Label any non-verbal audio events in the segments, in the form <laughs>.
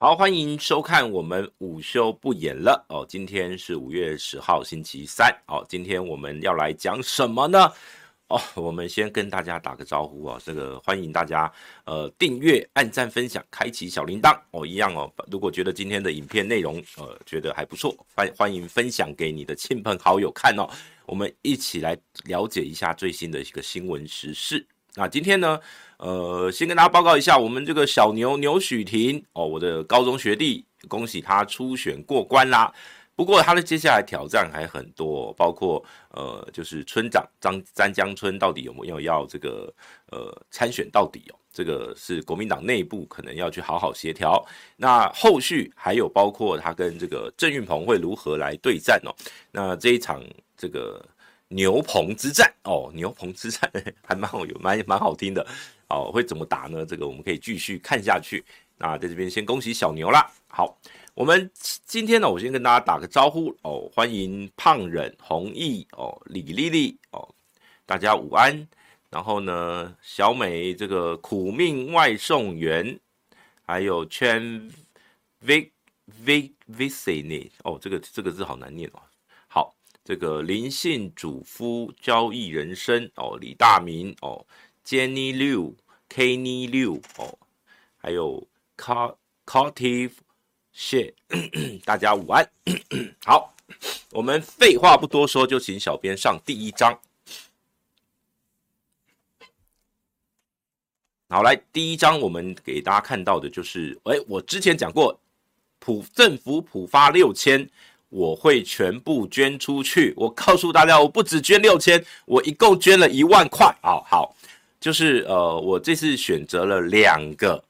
好，欢迎收看我们午休不演了哦。今天是五月十号，星期三。哦，今天我们要来讲什么呢？哦，我们先跟大家打个招呼啊。这个欢迎大家呃订阅、按赞、分享、开启小铃铛哦，一样哦。如果觉得今天的影片内容呃觉得还不错，欢欢迎分享给你的亲朋好友看哦。我们一起来了解一下最新的一个新闻时事。那今天呢？呃，先跟大家报告一下，我们这个小牛牛许婷哦，我的高中学弟，恭喜他初选过关啦。不过他的接下来挑战还很多，包括呃，就是村长张詹江村到底有没有要这个呃参选到底哦？这个是国民党内部可能要去好好协调。那后续还有包括他跟这个郑运鹏会如何来对战哦？那这一场这个。牛棚之战哦，牛棚之战 <laughs> 还蛮好，有蛮蛮好听的哦。会怎么打呢？这个我们可以继续看下去。那在这边先恭喜小牛啦。好，我们今天呢，我先跟大家打个招呼哦，欢迎胖忍、弘毅哦，李丽丽哦，大家午安。然后呢，小美这个苦命外送员，还有圈 Vic Vicvicini 哦，这个这个字好难念哦。好这个灵性主夫交易人生哦，李大明哦，Jenny Liu，Kenny Liu 哦，还有 Cartive Shit，大家午安。好，我们废话不多说，就请小编上第一章。好，来第一章，我们给大家看到的就是，哎，我之前讲过，普政府普发六千。我会全部捐出去。我告诉大家，我不止捐六千，我一共捐了一万块。好好，就是呃，我这次选择了两个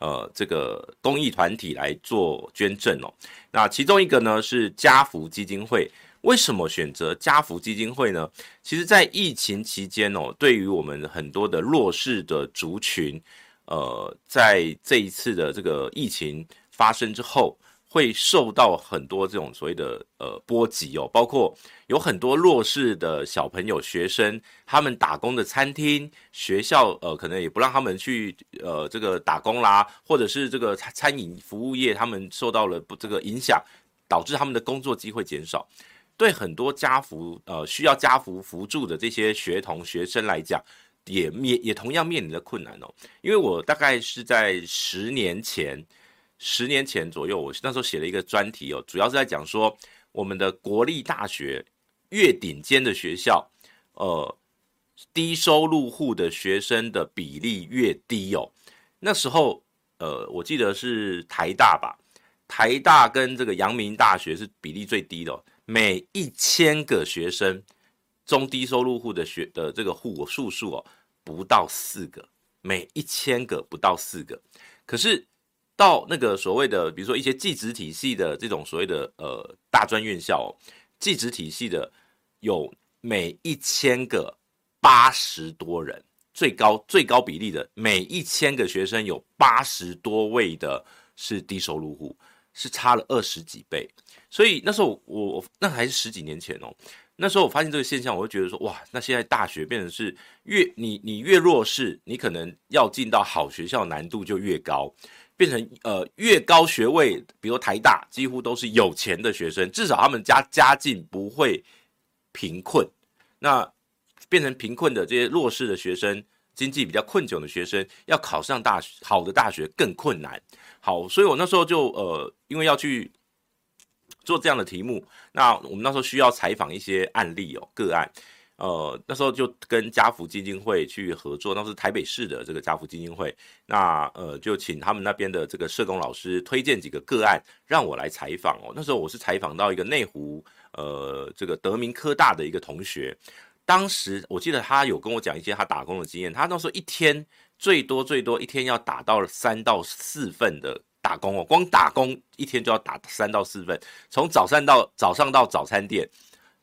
呃这个公益团体来做捐赠哦。那其中一个呢是家福基金会。为什么选择家福基金会呢？其实，在疫情期间哦，对于我们很多的弱势的族群，呃，在这一次的这个疫情发生之后。会受到很多这种所谓的呃波及哦，包括有很多弱势的小朋友、学生，他们打工的餐厅、学校，呃，可能也不让他们去呃这个打工啦，或者是这个餐饮服务业，他们受到了不这个影响，导致他们的工作机会减少。对很多家福呃需要家福扶助的这些学童学生来讲，也面也同样面临的困难哦。因为我大概是在十年前。十年前左右，我那时候写了一个专题哦，主要是在讲说我们的国立大学越顶尖的学校，呃，低收入户的学生的比例越低哦。那时候，呃，我记得是台大吧，台大跟这个阳明大学是比例最低的哦，每一千个学生中低收入户的学的这个户数数哦，不到四个，每一千个不到四个，可是。到那个所谓的，比如说一些技职体系的这种所谓的呃大专院校，哦，技职体系的有每一千个八十多人，最高最高比例的每一千个学生有八十多位的是低收入户，是差了二十几倍。所以那时候我我那还是十几年前哦，那时候我发现这个现象，我就觉得说哇，那现在大学变成是越你你越弱势，你可能要进到好学校难度就越高。变成呃越高学位，比如台大，几乎都是有钱的学生，至少他们家家境不会贫困。那变成贫困的这些弱势的学生，经济比较困窘的学生，要考上大学好的大学更困难。好，所以我那时候就呃，因为要去做这样的题目，那我们那时候需要采访一些案例哦，个案。呃，那时候就跟家福基金会去合作，那是台北市的这个家福基金会，那呃就请他们那边的这个社工老师推荐几个个案让我来采访哦。那时候我是采访到一个内湖呃这个德明科大的一个同学，当时我记得他有跟我讲一些他打工的经验，他那时候一天最多最多一天要打到三到四份的打工哦，光打工一天就要打三到四份，从早上到早上到早餐店。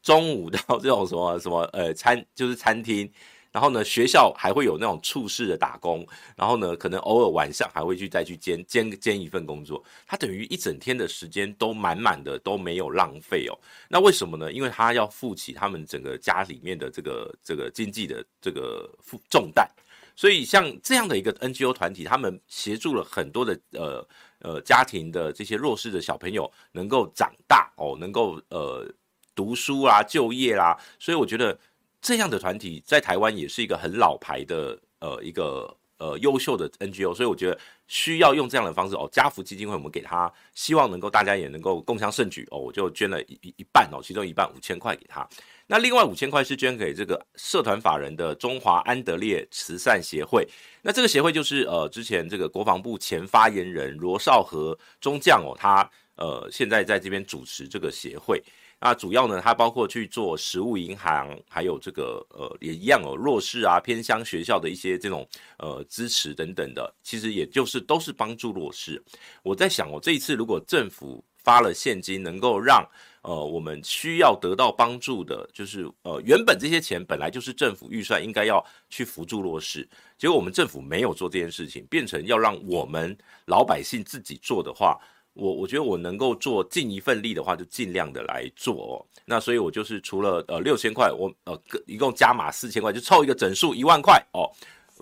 中午到这种什么 <laughs> 什么呃餐就是餐厅，然后呢学校还会有那种处室的打工，然后呢可能偶尔晚上还会去再去兼兼兼一份工作，他等于一整天的时间都满满的都没有浪费哦。那为什么呢？因为他要负起他们整个家里面的这个这个经济的这个负重担，所以像这样的一个 NGO 团体，他们协助了很多的呃呃家庭的这些弱势的小朋友能够长大哦，能够呃读书啦、就业啦。所以我觉得这样的团体在台湾也是一个很老牌的呃一个。呃，优秀的 NGO，所以我觉得需要用这样的方式哦。家福基金会，我们给他，希望能够大家也能够共襄盛举哦。我就捐了一一半哦，其中一半五千块给他。那另外五千块是捐给这个社团法人的中华安德烈慈善协会。那这个协会就是呃，之前这个国防部前发言人罗绍和中将哦，他呃现在在这边主持这个协会。那主要呢，它包括去做食物银行，还有这个呃，也一样哦，弱势啊、偏乡学校的一些这种呃支持等等的，其实也就是都是帮助弱势。我在想哦，这一次如果政府发了现金，能够让呃我们需要得到帮助的，就是呃原本这些钱本来就是政府预算应该要去扶助弱势，结果我们政府没有做这件事情，变成要让我们老百姓自己做的话。我我觉得我能够做尽一份力的话，就尽量的来做哦。那所以我就是除了呃六千块，我呃一共加码四千块，就凑一个整数一万块哦，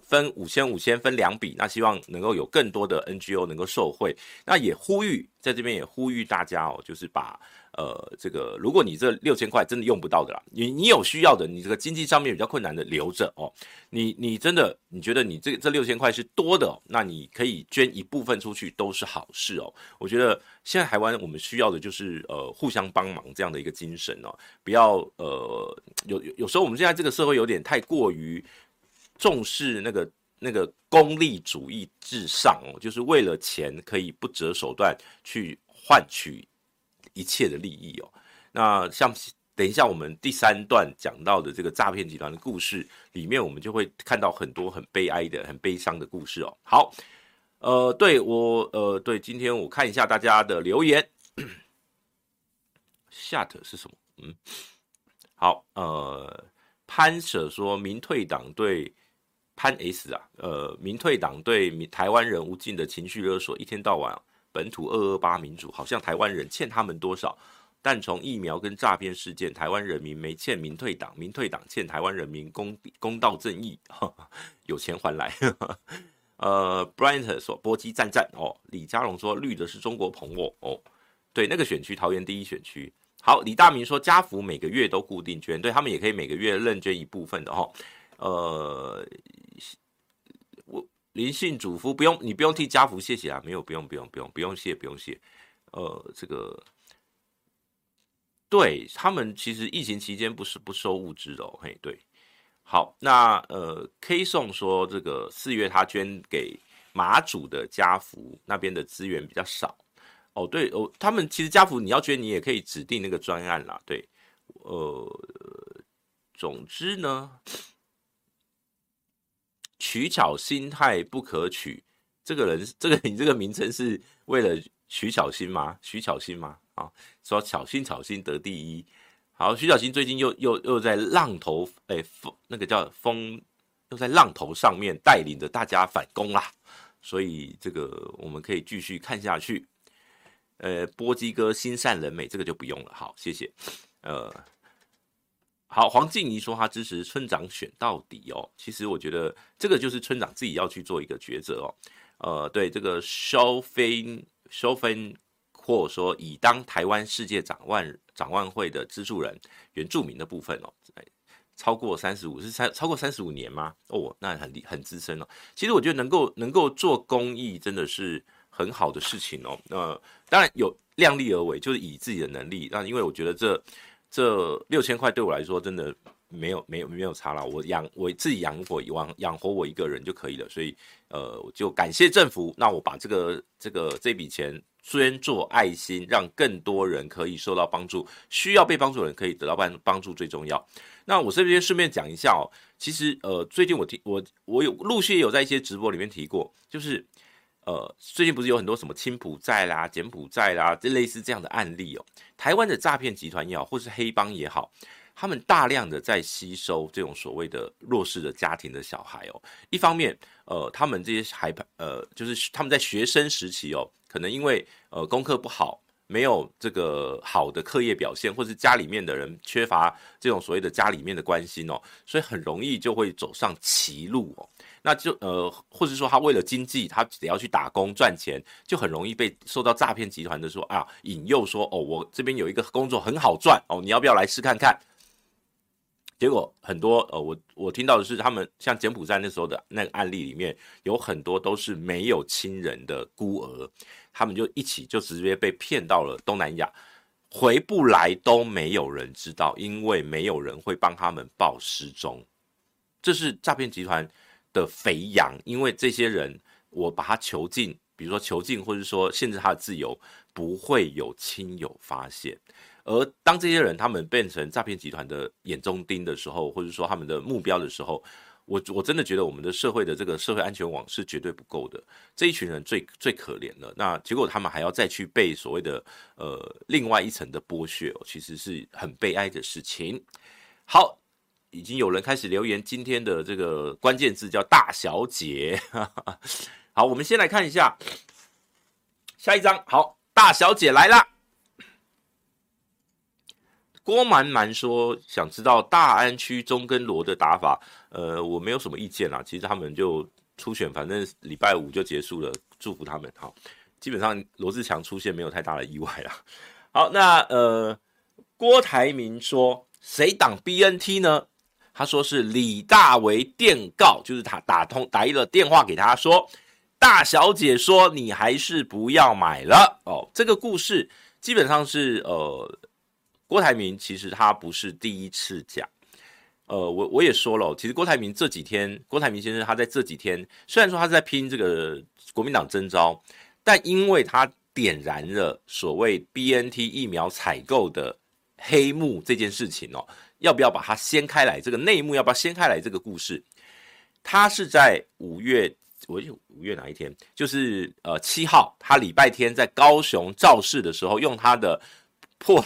分五千五千分两笔。那希望能够有更多的 NGO 能够受惠。那也呼吁在这边也呼吁大家哦，就是把。呃，这个如果你这六千块真的用不到的啦，你你有需要的，你这个经济上面比较困难的留着哦。你你真的你觉得你这这六千块是多的哦，那你可以捐一部分出去都是好事哦。我觉得现在台湾我们需要的就是呃互相帮忙这样的一个精神哦，不要呃有有时候我们现在这个社会有点太过于重视那个那个功利主义至上哦，就是为了钱可以不择手段去换取。一切的利益哦，那像等一下我们第三段讲到的这个诈骗集团的故事里面，我们就会看到很多很悲哀的、很悲伤的故事哦。好，呃，对我，呃，对，今天我看一下大家的留言。<clears throat> Shut 是什么？嗯，好，呃，潘舍说民退党对潘 S 啊，呃，民退党对台湾人无尽的情绪勒索，一天到晚。本土二二八民主，好像台湾人欠他们多少？但从疫苗跟诈骗事件，台湾人民没欠民退党，民退党欠台湾人民公公道正义，有钱还来。呃，Bryant 说波基战战哦，李佳龙说绿的是中国朋友哦，对，那个选区桃园第一选区。好，李大明说家福每个月都固定捐，对他们也可以每个月认捐一部分的哈。呃。林姓主夫不用，你不用替家福谢谢啊，没有，不用，不用，不用，不用谢，不用谢。呃，这个对他们其实疫情期间不是不收物资的哦，嘿，对。好，那呃，K 宋说这个四月他捐给马祖的家福那边的资源比较少哦，对哦，他们其实家福你要捐，你也可以指定那个专案啦，对，呃，总之呢。取巧心态不可取，这个人，这个你这个名称是为了徐巧心吗？徐巧心吗？啊，说巧心巧心得第一。好，徐巧芯最近又又又在浪头，哎、风那个叫风，又在浪头上面带领着大家反攻啦。所以这个我们可以继续看下去。呃，波基哥心善人美，这个就不用了。好，谢谢。呃。好，黄静怡说她支持村长选到底哦。其实我觉得这个就是村长自己要去做一个抉择哦。呃，对这个 Shofen Shofen 或者说以当台湾世界展望展望会的资助人原住民的部分哦，超过三十五是超超过三十五年吗？哦，那很很资深哦。其实我觉得能够能够做公益真的是很好的事情哦。呃，当然有量力而为，就是以自己的能力。那因为我觉得这。这六千块对我来说真的没有没有没有差了，我养我自己养活养养活我一个人就可以了，所以呃我就感谢政府，那我把这个这个这笔钱捐做爱心，让更多人可以受到帮助，需要被帮助的人可以得到帮帮助最重要。那我这边顺便讲一下哦，其实呃最近我提我我有陆续有在一些直播里面提过，就是。呃，最近不是有很多什么青浦寨啦、柬埔寨啦，这类似这样的案例哦。台湾的诈骗集团也好，或是黑帮也好，他们大量的在吸收这种所谓的弱势的家庭的小孩哦。一方面，呃，他们这些孩呃，就是他们在学生时期哦，可能因为呃功课不好，没有这个好的课业表现，或是家里面的人缺乏这种所谓的家里面的关心哦，所以很容易就会走上歧路哦。那就呃，或者说他为了经济，他只要去打工赚钱，就很容易被受到诈骗集团的说啊引诱说哦，我这边有一个工作很好赚哦，你要不要来试看看？结果很多呃，我我听到的是他们像柬埔寨那时候的那个案例里面，有很多都是没有亲人的孤儿，他们就一起就直接被骗到了东南亚，回不来都没有人知道，因为没有人会帮他们报失踪，这是诈骗集团的肥羊，因为这些人我把他囚禁，比如说囚禁或者说限制他的自由，不会有亲友发现。而当这些人他们变成诈骗集团的眼中钉的时候，或者说他们的目标的时候，我我真的觉得我们的社会的这个社会安全网是绝对不够的。这一群人最最可怜了，那结果他们还要再去被所谓的呃另外一层的剥削，其实是很悲哀的事情。好，已经有人开始留言，今天的这个关键字叫大小姐。<laughs> 好，我们先来看一下下一张。好，大小姐来啦。郭蛮蛮说：“想知道大安区中根罗的打法，呃，我没有什么意见啦。其实他们就初选，反正礼拜五就结束了，祝福他们。好，基本上罗志强出现没有太大的意外啦。好，那呃，郭台铭说谁挡 BNT 呢？他说是李大为电告，就是他打通打一个电话给他说，大小姐说你还是不要买了哦。这个故事基本上是呃。”郭台铭其实他不是第一次讲，呃，我我也说了，其实郭台铭这几天，郭台铭先生他在这几天，虽然说他在拼这个国民党征召，但因为他点燃了所谓 BNT 疫苗采购的黑幕这件事情哦，要不要把它掀开来？这个内幕要不要掀开来？这个故事，他是在五月，我五月哪一天？就是呃七号，他礼拜天在高雄造势的时候，用他的破。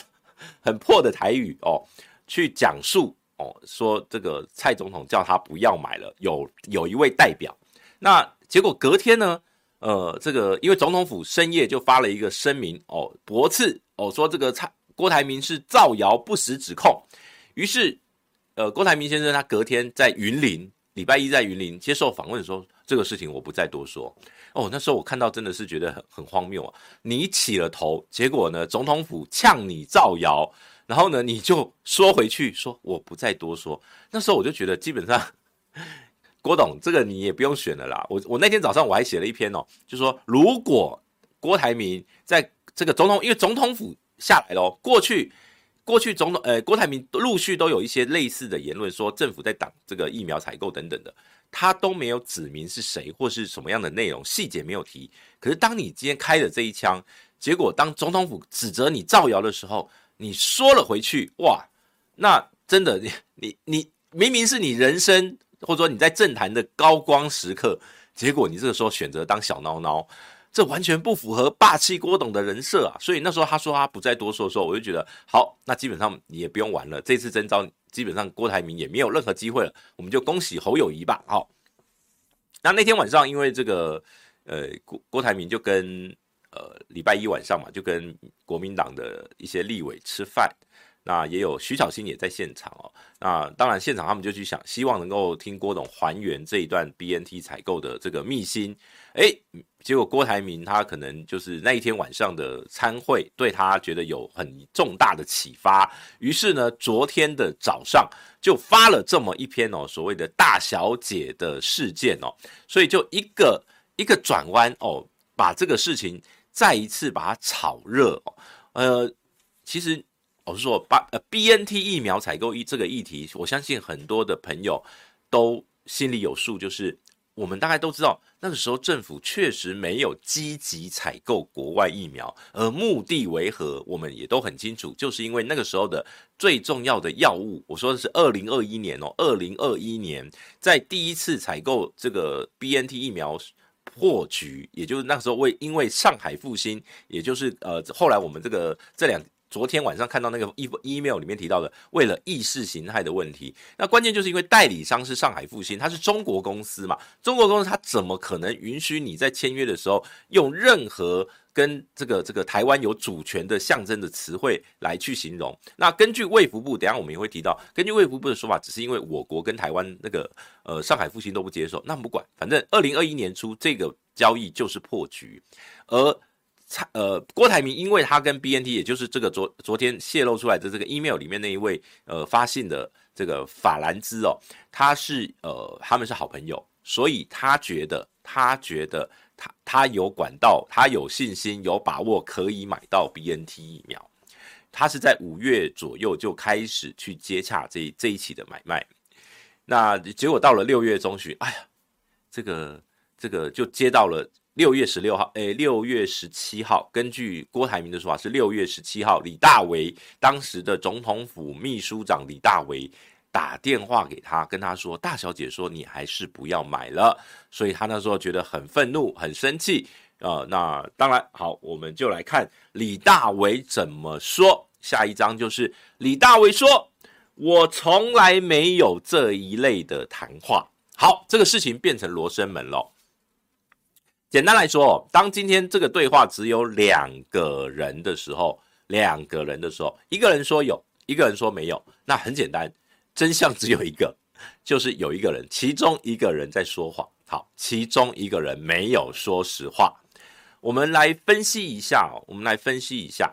很破的台语哦，去讲述哦，说这个蔡总统叫他不要买了。有有一位代表，那结果隔天呢，呃，这个因为总统府深夜就发了一个声明哦，驳斥哦，说这个蔡郭台铭是造谣不实指控。于是，呃，郭台铭先生他隔天在云林，礼拜一在云林接受访问的时候，这个事情我不再多说。哦，那时候我看到真的是觉得很很荒谬啊！你起了头，结果呢，总统府呛你造谣，然后呢，你就说回去说我不再多说。那时候我就觉得基本上，郭董这个你也不用选了啦。我我那天早上我还写了一篇哦，就说如果郭台铭在这个总统，因为总统府下来了，过去过去总统呃郭台铭陆续都有一些类似的言论，说政府在挡这个疫苗采购等等的。他都没有指明是谁或是什么样的内容，细节没有提。可是当你今天开了这一枪，结果当总统府指责你造谣的时候，你说了回去，哇，那真的 <laughs> 你你你明明是你人生或者说你在政坛的高光时刻，结果你这个时候选择当小孬孬，这完全不符合霸气郭董的人设啊！所以那时候他说他不再多说的时候，我就觉得好，那基本上你也不用玩了，这次征召。基本上郭台铭也没有任何机会了，我们就恭喜侯友宜吧。好，那那天晚上，因为这个呃郭郭台铭就跟呃礼拜一晚上嘛，就跟国民党的一些立委吃饭。那也有徐小新也在现场哦。那当然，现场他们就去想，希望能够听郭董还原这一段 BNT 采购的这个秘辛。哎，结果郭台铭他可能就是那一天晚上的参会，对他觉得有很重大的启发。于是呢，昨天的早上就发了这么一篇哦，所谓的大小姐的事件哦。所以就一个一个转弯哦，把这个事情再一次把它炒热哦。呃，其实。我是说，把呃 BNT 疫苗采购一这个议题，我相信很多的朋友都心里有数，就是我们大概都知道，那个时候政府确实没有积极采购国外疫苗，而目的为何，我们也都很清楚，就是因为那个时候的最重要的药物，我说的是二零二一年哦，二零二一年在第一次采购这个 BNT 疫苗破局，也就是那个时候为因为上海复兴，也就是呃后来我们这个这两。昨天晚上看到那个 email 里面提到的，为了意识形态的问题，那关键就是因为代理商是上海复星，它是中国公司嘛，中国公司它怎么可能允许你在签约的时候用任何跟这个这个台湾有主权的象征的词汇来去形容。那根据卫福部，等下我们也会提到，根据卫福部的说法，只是因为我国跟台湾那个呃上海复星都不接受，那不管，反正二零二一年初这个交易就是破局，而呃郭台铭因为他跟 BNT，也就是这个昨昨天泄露出来的这个 email 里面那一位呃发信的这个法兰兹哦，他是呃他们是好朋友，所以他觉得他觉得。他他有管道，他有信心，有把握可以买到 BNT 疫苗。他是在五月左右就开始去接洽这这一期的买卖。那结果到了六月中旬，哎呀，这个这个就接到了六月十六号，诶，六月十七号，根据郭台铭的说法是六月十七号，李大为当时的总统府秘书长李大为。打电话给他，跟他说：“大小姐说你还是不要买了。”所以他那时候觉得很愤怒、很生气。呃，那当然好，我们就来看李大为怎么说。下一章就是李大为说：“我从来没有这一类的谈话。”好，这个事情变成罗生门了。简单来说，当今天这个对话只有两个人的时候，两个人的时候，一个人说有，一个人说没有，那很简单。真相只有一个，就是有一个人，其中一个人在说谎。好，其中一个人没有说实话。我们来分析一下，我们来分析一下，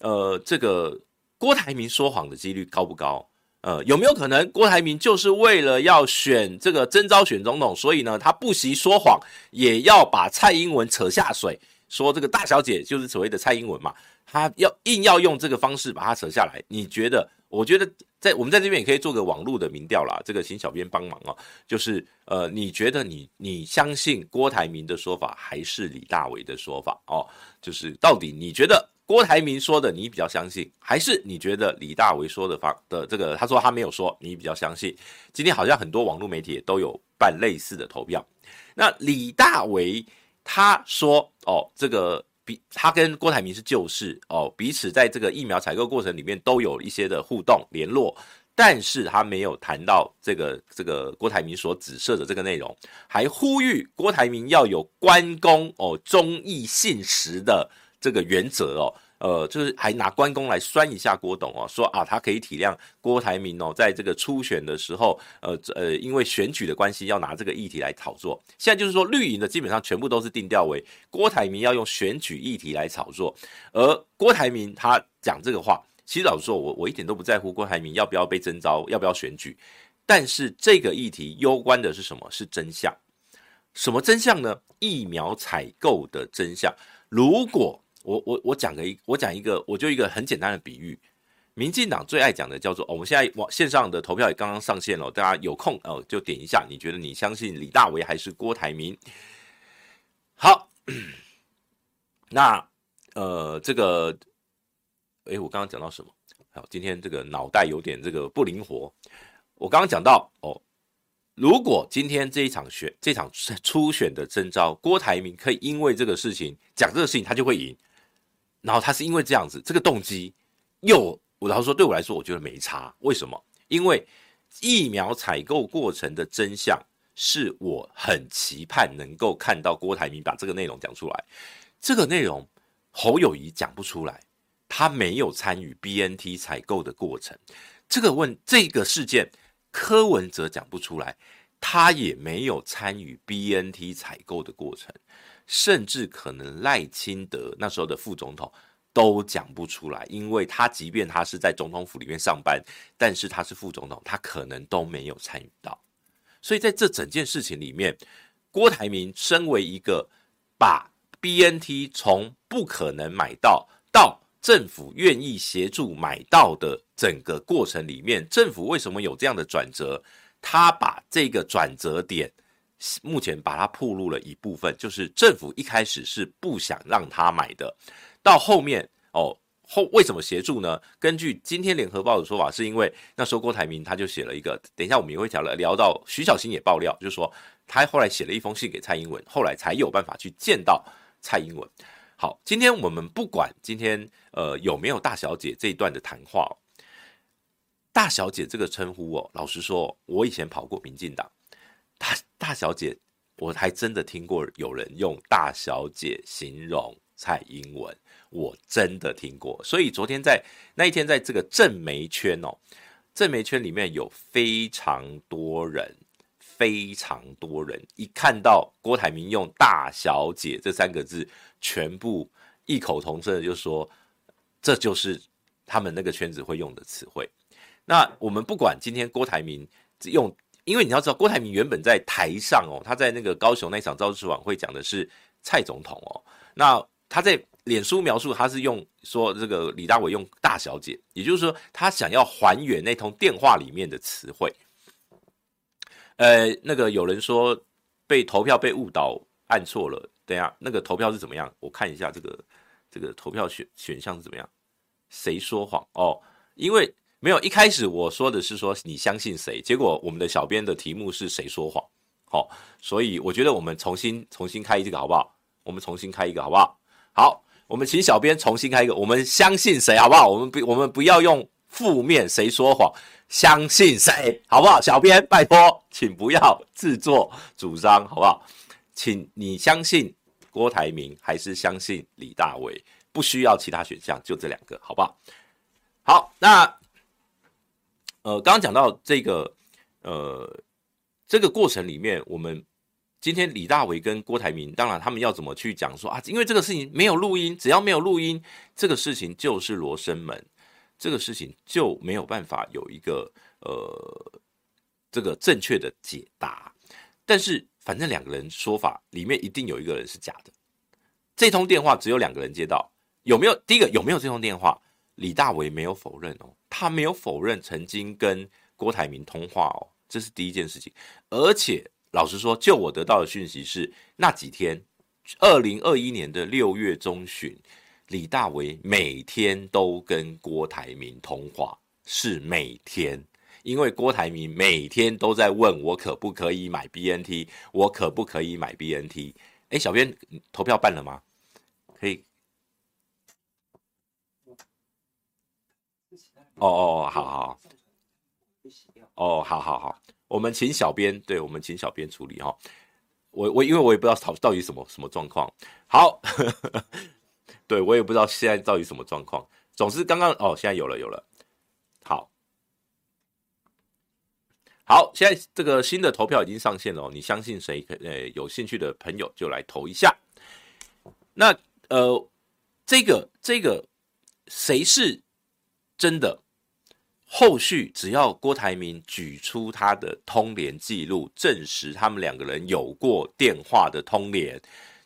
呃，这个郭台铭说谎的几率高不高？呃，有没有可能郭台铭就是为了要选这个征召选总统，所以呢，他不惜说谎，也要把蔡英文扯下水，说这个大小姐就是所谓的蔡英文嘛，他要硬要用这个方式把他扯下来？你觉得？我觉得在我们在这边也可以做个网络的民调啦，这个请小编帮忙哦。就是呃，你觉得你你相信郭台铭的说法还是李大为的说法哦？就是到底你觉得郭台铭说的你比较相信，还是你觉得李大为说的方的这个他说他没有说你比较相信？今天好像很多网络媒体都有办类似的投票。那李大为他说哦，这个。比他跟郭台铭是旧事哦，彼此在这个疫苗采购过程里面都有一些的互动联络，但是他没有谈到这个这个郭台铭所指涉的这个内容，还呼吁郭台铭要有关公哦忠义信实的这个原则哦。呃，就是还拿关公来酸一下郭董哦，说啊，他可以体谅郭台铭哦，在这个初选的时候，呃呃，因为选举的关系，要拿这个议题来炒作。现在就是说，绿营的基本上全部都是定调为郭台铭要用选举议题来炒作，而郭台铭他讲这个话，其实老实说，我我一点都不在乎郭台铭要不要被征召，要不要选举，但是这个议题攸关的是什么？是真相。什么真相呢？疫苗采购的真相。如果我我我讲个一，我讲一个，我就一个很简单的比喻，民进党最爱讲的叫做，我们现在网线上的投票也刚刚上线了，大家有空哦就点一下，你觉得你相信李大为还是郭台铭？好，那呃这个，哎，我刚刚讲到什么？好，今天这个脑袋有点这个不灵活，我刚刚讲到哦，如果今天这一场选这场初选的征召，郭台铭可以因为这个事情讲这个事情，他就会赢。然后他是因为这样子，这个动机又，我然后说对我来说，我觉得没差。为什么？因为疫苗采购过程的真相是我很期盼能够看到郭台铭把这个内容讲出来。这个内容侯友谊讲不出来，他没有参与 BNT 采购的过程。这个问这个事件，柯文哲讲不出来，他也没有参与 BNT 采购的过程。甚至可能赖清德那时候的副总统都讲不出来，因为他即便他是在总统府里面上班，但是他是副总统，他可能都没有参与到。所以在这整件事情里面，郭台铭身为一个把 BNT 从不可能买到到政府愿意协助买到的整个过程里面，政府为什么有这样的转折？他把这个转折点。目前把它暴露了一部分，就是政府一开始是不想让他买的，到后面哦后为什么协助呢？根据今天联合报的说法，是因为那时候郭台铭他就写了一个，等一下我们也会讲了，聊到徐小新也爆料，就是说他后来写了一封信给蔡英文，后来才有办法去见到蔡英文。好，今天我们不管今天呃有没有大小姐这一段的谈话，大小姐这个称呼哦，老实说，我以前跑过民进党。大大小姐，我还真的听过有人用大小姐形容蔡英文，我真的听过。所以昨天在那一天，在这个正媒圈哦，正媒圈里面有非常多人，非常多人一看到郭台铭用“大小姐”这三个字，全部异口同声的就说，这就是他们那个圈子会用的词汇。那我们不管今天郭台铭用。因为你要知道，郭台铭原本在台上哦，他在那个高雄那场造势晚会讲的是蔡总统哦。那他在脸书描述，他是用说这个李大伟用大小姐，也就是说他想要还原那通电话里面的词汇。呃，那个有人说被投票被误导按错了，等下那个投票是怎么样？我看一下这个这个投票选选项是怎么样？谁说谎哦？因为。没有，一开始我说的是说你相信谁，结果我们的小编的题目是谁说谎，好，所以我觉得我们重新重新开一个好不好？我们重新开一个好不好？好，我们请小编重新开一个，我们相信谁好不好？我们不我们不要用负面谁说谎，相信谁好不好？小编拜托，请不要自作主张好不好？请你相信郭台铭还是相信李大维？不需要其他选项，就这两个好不好？好，那。呃，刚刚讲到这个，呃，这个过程里面，我们今天李大为跟郭台铭，当然他们要怎么去讲说啊？因为这个事情没有录音，只要没有录音，这个事情就是罗生门，这个事情就没有办法有一个呃这个正确的解答。但是反正两个人说法里面一定有一个人是假的。这通电话只有两个人接到，有没有？第一个有没有这通电话？李大为没有否认哦。他没有否认曾经跟郭台铭通话哦，这是第一件事情。而且老实说，就我得到的讯息是，那几天，二零二一年的六月中旬，李大为每天都跟郭台铭通话，是每天，因为郭台铭每天都在问我可不可以买 BNT，我可不可以买 BNT？哎，小编投票办了吗？可以。哦哦，好好，哦，好好好，我们请小编，对，我们请小编处理哈。我我因为我也不知道到底什么什么状况，好，<laughs> 对我也不知道现在到底什么状况。总之刚刚哦，现在有了有了，好，好，现在这个新的投票已经上线了，你相信谁？呃，有兴趣的朋友就来投一下。那呃，这个这个谁是真的？后续只要郭台铭举出他的通联记录，证实他们两个人有过电话的通联，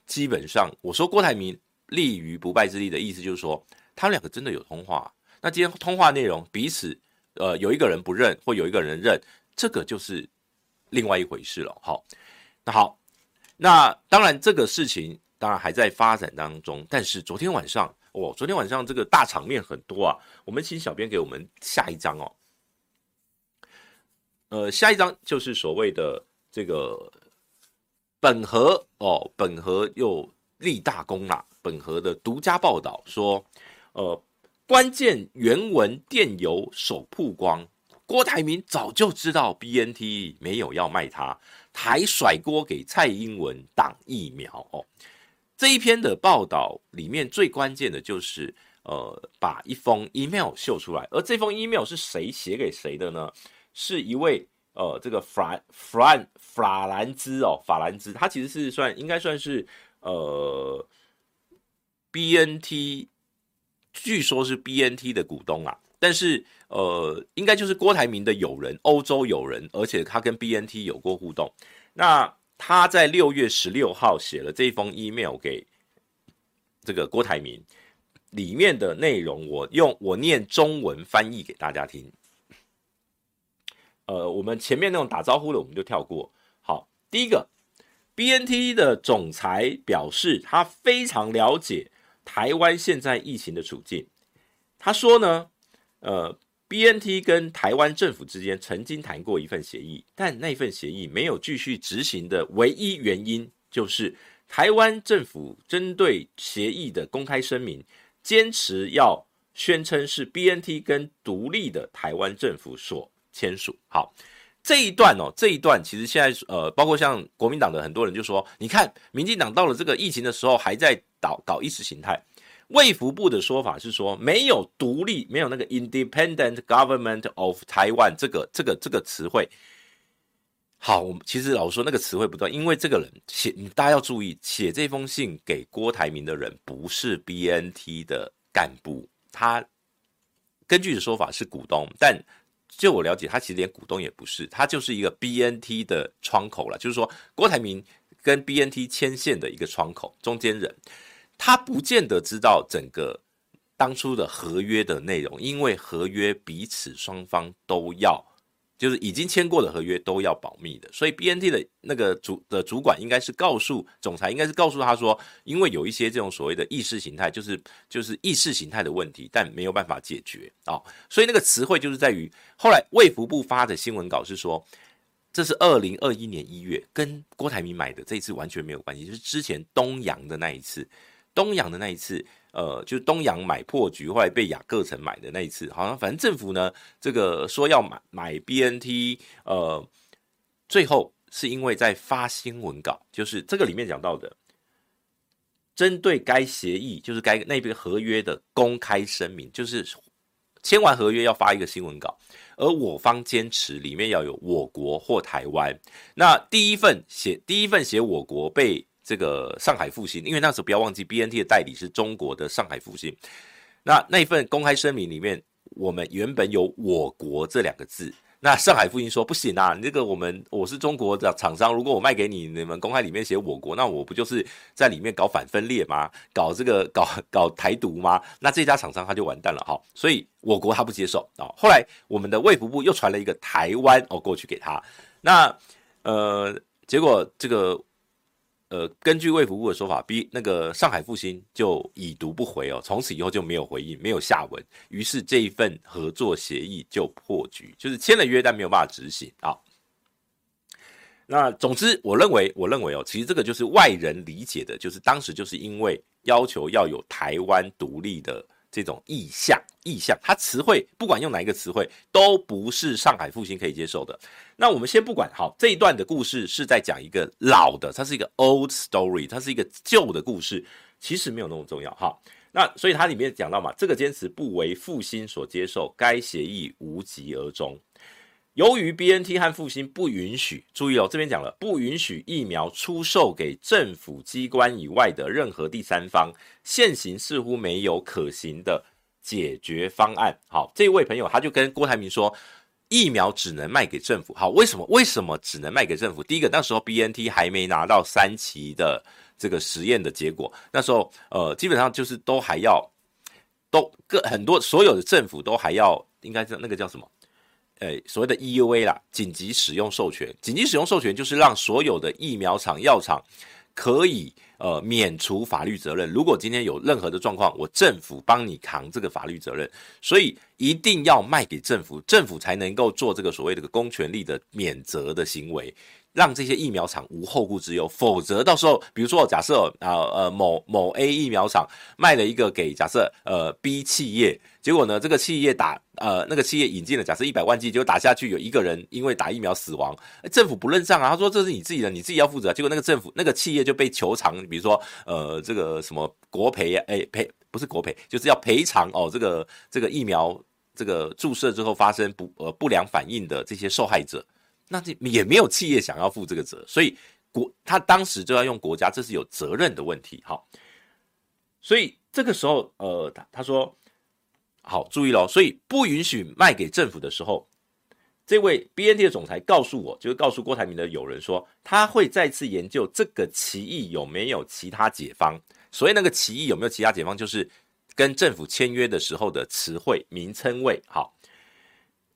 基本上我说郭台铭立于不败之地的意思就是说，他们两个真的有通话。那今天通话内容彼此呃有一个人不认或有一个人认，这个就是另外一回事了。好，那好，那当然这个事情当然还在发展当中，但是昨天晚上。哦，昨天晚上这个大场面很多啊，我们请小编给我们下一张哦。呃，下一张就是所谓的这个本和哦，本和又立大功啦。本和的独家报道说，呃，关键原文电邮首曝光，郭台铭早就知道 BNT 没有要卖他，还甩锅给蔡英文挡疫苗哦。这一篇的报道里面最关键的就是，呃，把一封 email 秀出来，而这封 email 是谁写给谁的呢？是一位呃，这个法法法兰兹哦，法兰兹，他其实是算应该算是呃 BNT，据说是 BNT 的股东啊，但是呃，应该就是郭台铭的友人，欧洲友人，而且他跟 BNT 有过互动，那。他在六月十六号写了这封 email 给这个郭台铭，里面的内容我用我念中文翻译给大家听。呃，我们前面那种打招呼的我们就跳过。好，第一个，BNT 的总裁表示他非常了解台湾现在疫情的处境。他说呢，呃。BNT 跟台湾政府之间曾经谈过一份协议，但那份协议没有继续执行的唯一原因，就是台湾政府针对协议的公开声明，坚持要宣称是 BNT 跟独立的台湾政府所签署。好，这一段哦，这一段其实现在呃，包括像国民党的很多人就说，你看，民进党到了这个疫情的时候，还在搞搞意识形态。卫福部的说法是说，没有独立，没有那个 independent government of Taiwan 这个这个这个词汇。好，我们其实老实说那个词汇不对，因为这个人写，大家要注意，写这封信给郭台铭的人不是 BNT 的干部，他根据的说法是股东，但就我了解，他其实连股东也不是，他就是一个 BNT 的窗口了，就是说郭台铭跟 BNT 牵线的一个窗口，中间人。他不见得知道整个当初的合约的内容，因为合约彼此双方都要，就是已经签过的合约都要保密的，所以 BNT 的那个主的主管应该是告诉总裁，应该是告诉他说，因为有一些这种所谓的意识形态，就是就是意识形态的问题，但没有办法解决啊，所以那个词汇就是在于后来卫福部发的新闻稿是说，这是二零二一年一月跟郭台铭买的这一次完全没有关系，就是之前东阳的那一次。东洋的那一次，呃，就是东洋买破局，后来被雅各城买的那一次，好像反正政府呢，这个说要买买 BNT，呃，最后是因为在发新闻稿，就是这个里面讲到的，针对该协议，就是该那边合约的公开声明，就是签完合约要发一个新闻稿，而我方坚持里面要有我国或台湾，那第一份写第一份写我国被。这个上海复星，因为那时候不要忘记，BNT 的代理是中国的上海复星。那那一份公开声明里面，我们原本有“我国”这两个字。那上海复星说不行啊，这个我们我是中国的厂商，如果我卖给你，你们公开里面写“我国”，那我不就是在里面搞反分裂吗？搞这个搞搞台独吗？那这家厂商他就完蛋了哈。所以我国他不接受啊。后来我们的卫福部又传了一个台湾哦过去给他。那呃，结果这个。呃，根据魏福部的说法，，B 那个上海复兴就已读不回哦，从此以后就没有回应，没有下文，于是这一份合作协议就破局，就是签了约，但没有办法执行啊。那总之，我认为，我认为哦，其实这个就是外人理解的，就是当时就是因为要求要有台湾独立的。这种意象，意象，它词汇不管用哪一个词汇，都不是上海复兴可以接受的。那我们先不管，好，这一段的故事是在讲一个老的，它是一个 old story，它是一个旧的故事，其实没有那么重要哈。那所以它里面讲到嘛，这个坚持不为复兴所接受，该协议无疾而终。由于 BNT 和复兴不允许，注意哦，这边讲了不允许疫苗出售给政府机关以外的任何第三方，现行似乎没有可行的解决方案。好，这位朋友他就跟郭台铭说，疫苗只能卖给政府。好，为什么？为什么只能卖给政府？第一个，那时候 BNT 还没拿到三期的这个实验的结果，那时候呃，基本上就是都还要都各很多所有的政府都还要，应该是那个叫什么？呃，所谓的 EUA 啦，紧急使用授权，紧急使用授权就是让所有的疫苗厂、药厂可以呃免除法律责任。如果今天有任何的状况，我政府帮你扛这个法律责任，所以一定要卖给政府，政府才能够做这个所谓的公权力的免责的行为。让这些疫苗厂无后顾之忧，否则到时候，比如说假设啊呃某某 A 疫苗厂卖了一个给假设呃 B 企业，结果呢这个企业打呃那个企业引进了假设一百万剂，结果打下去有一个人因为打疫苗死亡，政府不认账啊，他说这是你自己的，你自己要负责。结果那个政府那个企业就被求偿，比如说呃这个什么国赔，哎赔不是国赔，就是要赔偿哦这个这个疫苗这个注射之后发生不呃不良反应的这些受害者。那这也没有企业想要负这个责，所以国他当时就要用国家，这是有责任的问题。好，所以这个时候，呃，他他说，好，注意喽，所以不允许卖给政府的时候，这位 BNT 的总裁告诉我，就是告诉郭台铭的友人说，他会再次研究这个歧义有没有其他解方。所以那个歧义有没有其他解方，就是跟政府签约的时候的词汇名称位。好。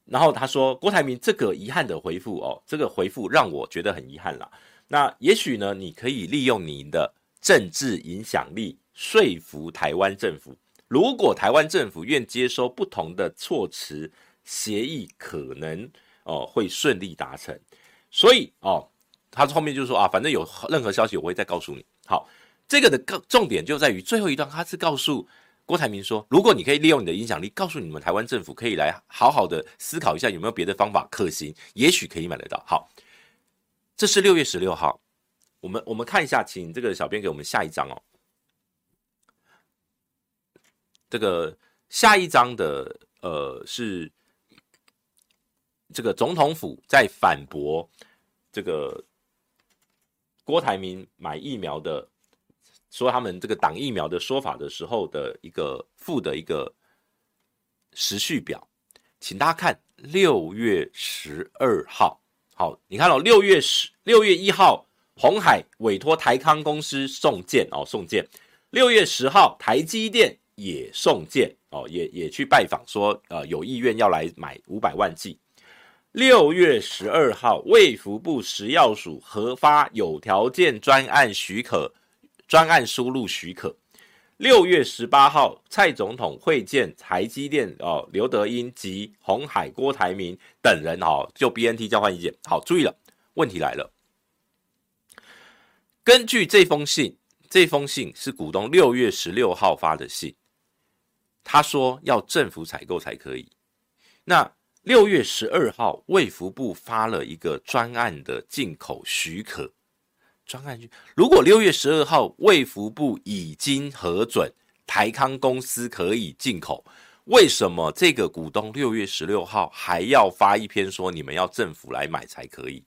然后他说，郭台铭这个遗憾的回复哦，这个回复让我觉得很遗憾啦。那也许呢，你可以利用你的政治影响力说服台湾政府，如果台湾政府愿接收不同的措辞，协议可能哦会顺利达成。所以哦，他后面就说啊，反正有任何消息我会再告诉你。好，这个的重点就在于最后一段，他是告诉。郭台铭说：“如果你可以利用你的影响力，告诉你们台湾政府可以来好好的思考一下，有没有别的方法可行，也许可以买得到。”好，这是六月十六号，我们我们看一下，请这个小编给我们下一张哦。这个下一章的呃是这个总统府在反驳这个郭台铭买疫苗的说他们这个打疫苗的说法的时候的一个附的一个时序表，请大家看六月十二号，好，你看到六月十六月一号。鸿海委托台康公司送件哦，送件。六月十号，台积电也送件哦，也也去拜访，说呃有意愿要来买五百万剂。六月十二号，卫福部食药署核发有条件专案许可，专案输入许可。六月十八号，蔡总统会见台积电哦，刘德音及鸿海郭台铭等人哦，就 BNT 交换意见。好，注意了，问题来了。根据这封信，这封信是股东六月十六号发的信，他说要政府采购才可以。那六月十二号，卫福部发了一个专案的进口许可，专案许，如果六月十二号卫福部已经核准台康公司可以进口，为什么这个股东六月十六号还要发一篇说你们要政府来买才可以？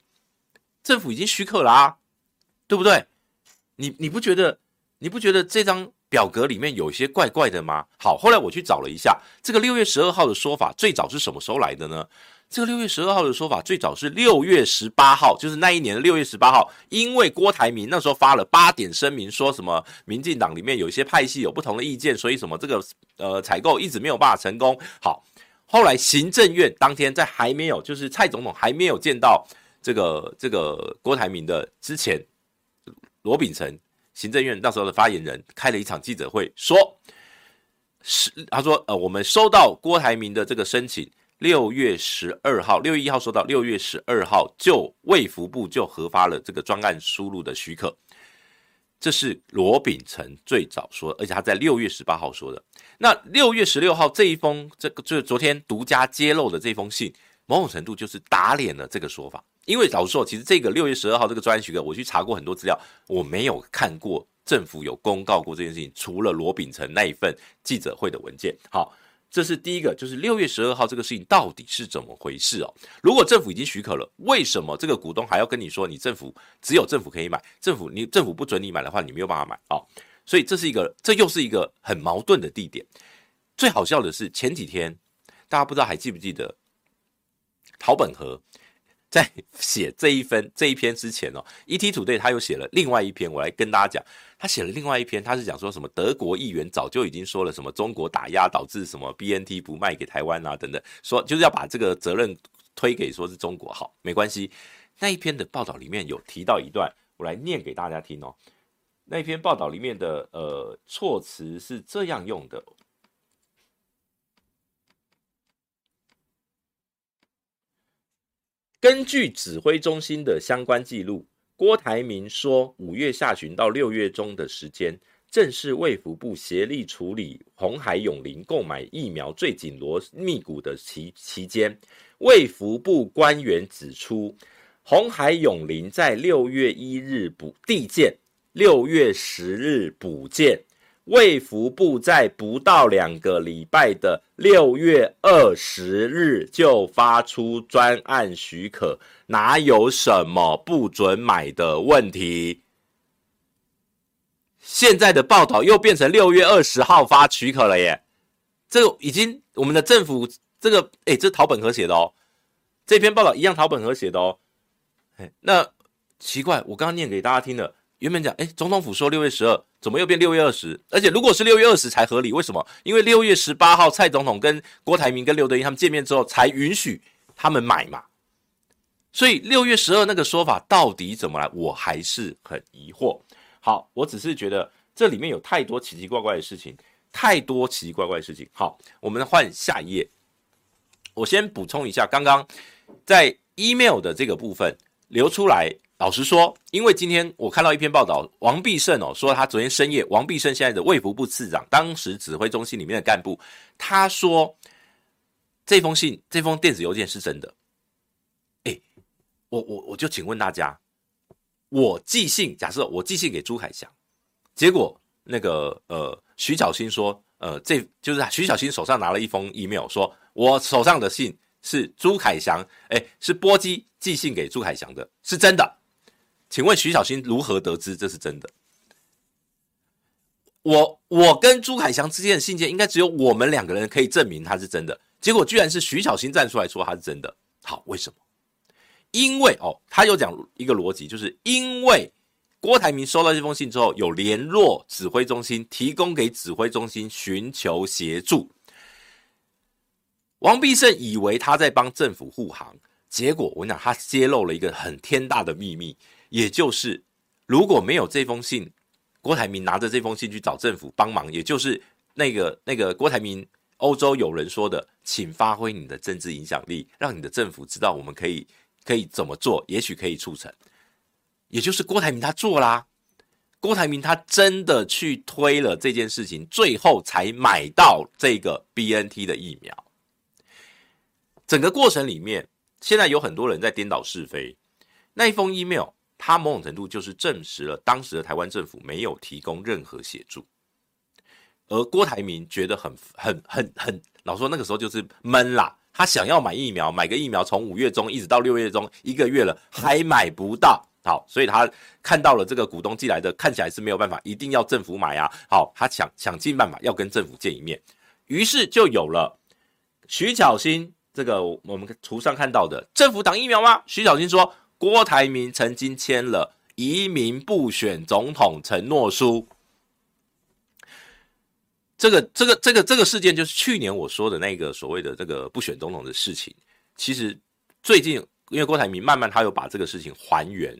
政府已经许可啦啊。对不对？你你不觉得你不觉得这张表格里面有些怪怪的吗？好，后来我去找了一下，这个六月十二号的说法最早是什么时候来的呢？这个六月十二号的说法最早是六月十八号，就是那一年的六月十八号，因为郭台铭那时候发了八点声明，说什么民进党里面有一些派系有不同的意见，所以什么这个呃采购一直没有办法成功。好，后来行政院当天在还没有，就是蔡总统还没有见到这个这个郭台铭的之前。罗秉成行政院那时候的发言人开了一场记者会，说是他说呃，我们收到郭台铭的这个申请，六月十二号，六月一号收到，六月十二号就卫福部就核发了这个专案输入的许可，这是罗秉成最早说，而且他在六月十八号说的。那六月十六号这一封，这个就是昨天独家揭露的这封信，某种程度就是打脸了这个说法。因为老实说，其实这个六月十二号这个专案许可，我去查过很多资料，我没有看过政府有公告过这件事情，除了罗秉成那一份记者会的文件。好，这是第一个，就是六月十二号这个事情到底是怎么回事哦？如果政府已经许可了，为什么这个股东还要跟你说，你政府只有政府可以买，政府你政府不准你买的话，你没有办法买哦。所以这是一个，这又是一个很矛盾的地点。最好笑的是前几天，大家不知道还记不记得陶本和。在写这一份这一篇之前哦，ETtoday 他又写了另外一篇，我来跟大家讲，他写了另外一篇，他是讲说什么德国议员早就已经说了什么中国打压导致什么 BNT 不卖给台湾啊等等，说就是要把这个责任推给说是中国好，没关系。那一篇的报道里面有提到一段，我来念给大家听哦。那一篇报道里面的呃措辞是这样用的。根据指挥中心的相关记录，郭台铭说，五月下旬到六月中的时间，正是卫福部协力处理红海永龄购买疫苗最紧锣密鼓的期期间。卫福部官员指出，红海永龄在六月一日补递件，六月十日补件。卫福部在不到两个礼拜的六月二十日就发出专案许可，哪有什么不准买的问题？现在的报道又变成六月二十号发许可了耶！这个已经我们的政府这个哎，这陶本和写的哦，这篇报道一样陶本和写的哦。那奇怪，我刚刚念给大家听了。原本讲，哎，总统府说六月十二，怎么又变六月二十？而且如果是六月二十才合理，为什么？因为六月十八号蔡总统跟郭台铭跟刘德音他们见面之后，才允许他们买嘛。所以六月十二那个说法到底怎么来，我还是很疑惑。好，我只是觉得这里面有太多奇奇怪怪的事情，太多奇奇怪怪的事情。好，我们换下一页。我先补充一下，刚刚在 email 的这个部分流出来。老实说，因为今天我看到一篇报道，王必胜哦说他昨天深夜，王必胜现在的卫福部次长，当时指挥中心里面的干部，他说这封信、这封电子邮件是真的。哎，我我我就请问大家，我寄信，假设我寄信给朱凯翔，结果那个呃徐小新说呃，这就是徐小新手上拿了一封 email，说我手上的信是朱凯翔，哎，是波基寄信给朱凯翔的，是真的。请问徐小新如何得知这是真的？我我跟朱凯翔之间的信件，应该只有我们两个人可以证明它是真的。结果居然是徐小新站出来说它是真的。好，为什么？因为哦，他有讲一个逻辑，就是因为郭台铭收到这封信之后，有联络指挥中心，提供给指挥中心寻求协助。王必胜以为他在帮政府护航，结果我跟你讲，他揭露了一个很天大的秘密，也就是如果没有这封信，郭台铭拿着这封信去找政府帮忙，也就是那个那个郭台铭欧洲有人说的，请发挥你的政治影响力，让你的政府知道我们可以可以怎么做，也许可以促成。也就是郭台铭他做啦，郭台铭他真的去推了这件事情，最后才买到这个 BNT 的疫苗。整个过程里面，现在有很多人在颠倒是非。那一封 email，它某种程度就是证实了当时的台湾政府没有提供任何协助，而郭台铭觉得很很很很，老说那个时候就是闷啦。他想要买疫苗，买个疫苗从五月中一直到六月中一个月了，还买不到。好，所以他看到了这个股东寄来的，看起来是没有办法，一定要政府买啊。好，他想想尽办法要跟政府见一面，于是就有了徐巧芯。这个我们图上看到的政府挡疫苗吗？徐小新说，郭台铭曾经签了移民不选总统承诺书。这个这个这个这个事件就是去年我说的那个所谓的这个不选总统的事情。其实最近因为郭台铭慢慢他又把这个事情还原，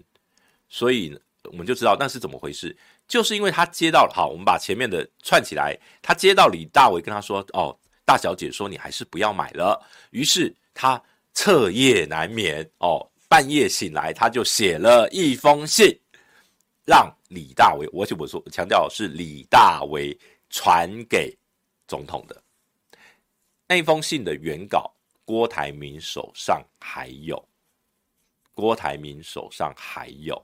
所以我们就知道那是怎么回事。就是因为他接到，好，我们把前面的串起来，他接到李大为跟他说，哦。大小姐说：“你还是不要买了。”于是他彻夜难眠哦，半夜醒来，他就写了一封信，让李大为，而且我说强调是李大为传给总统的那封信的原稿，郭台铭手上还有，郭台铭手上还有，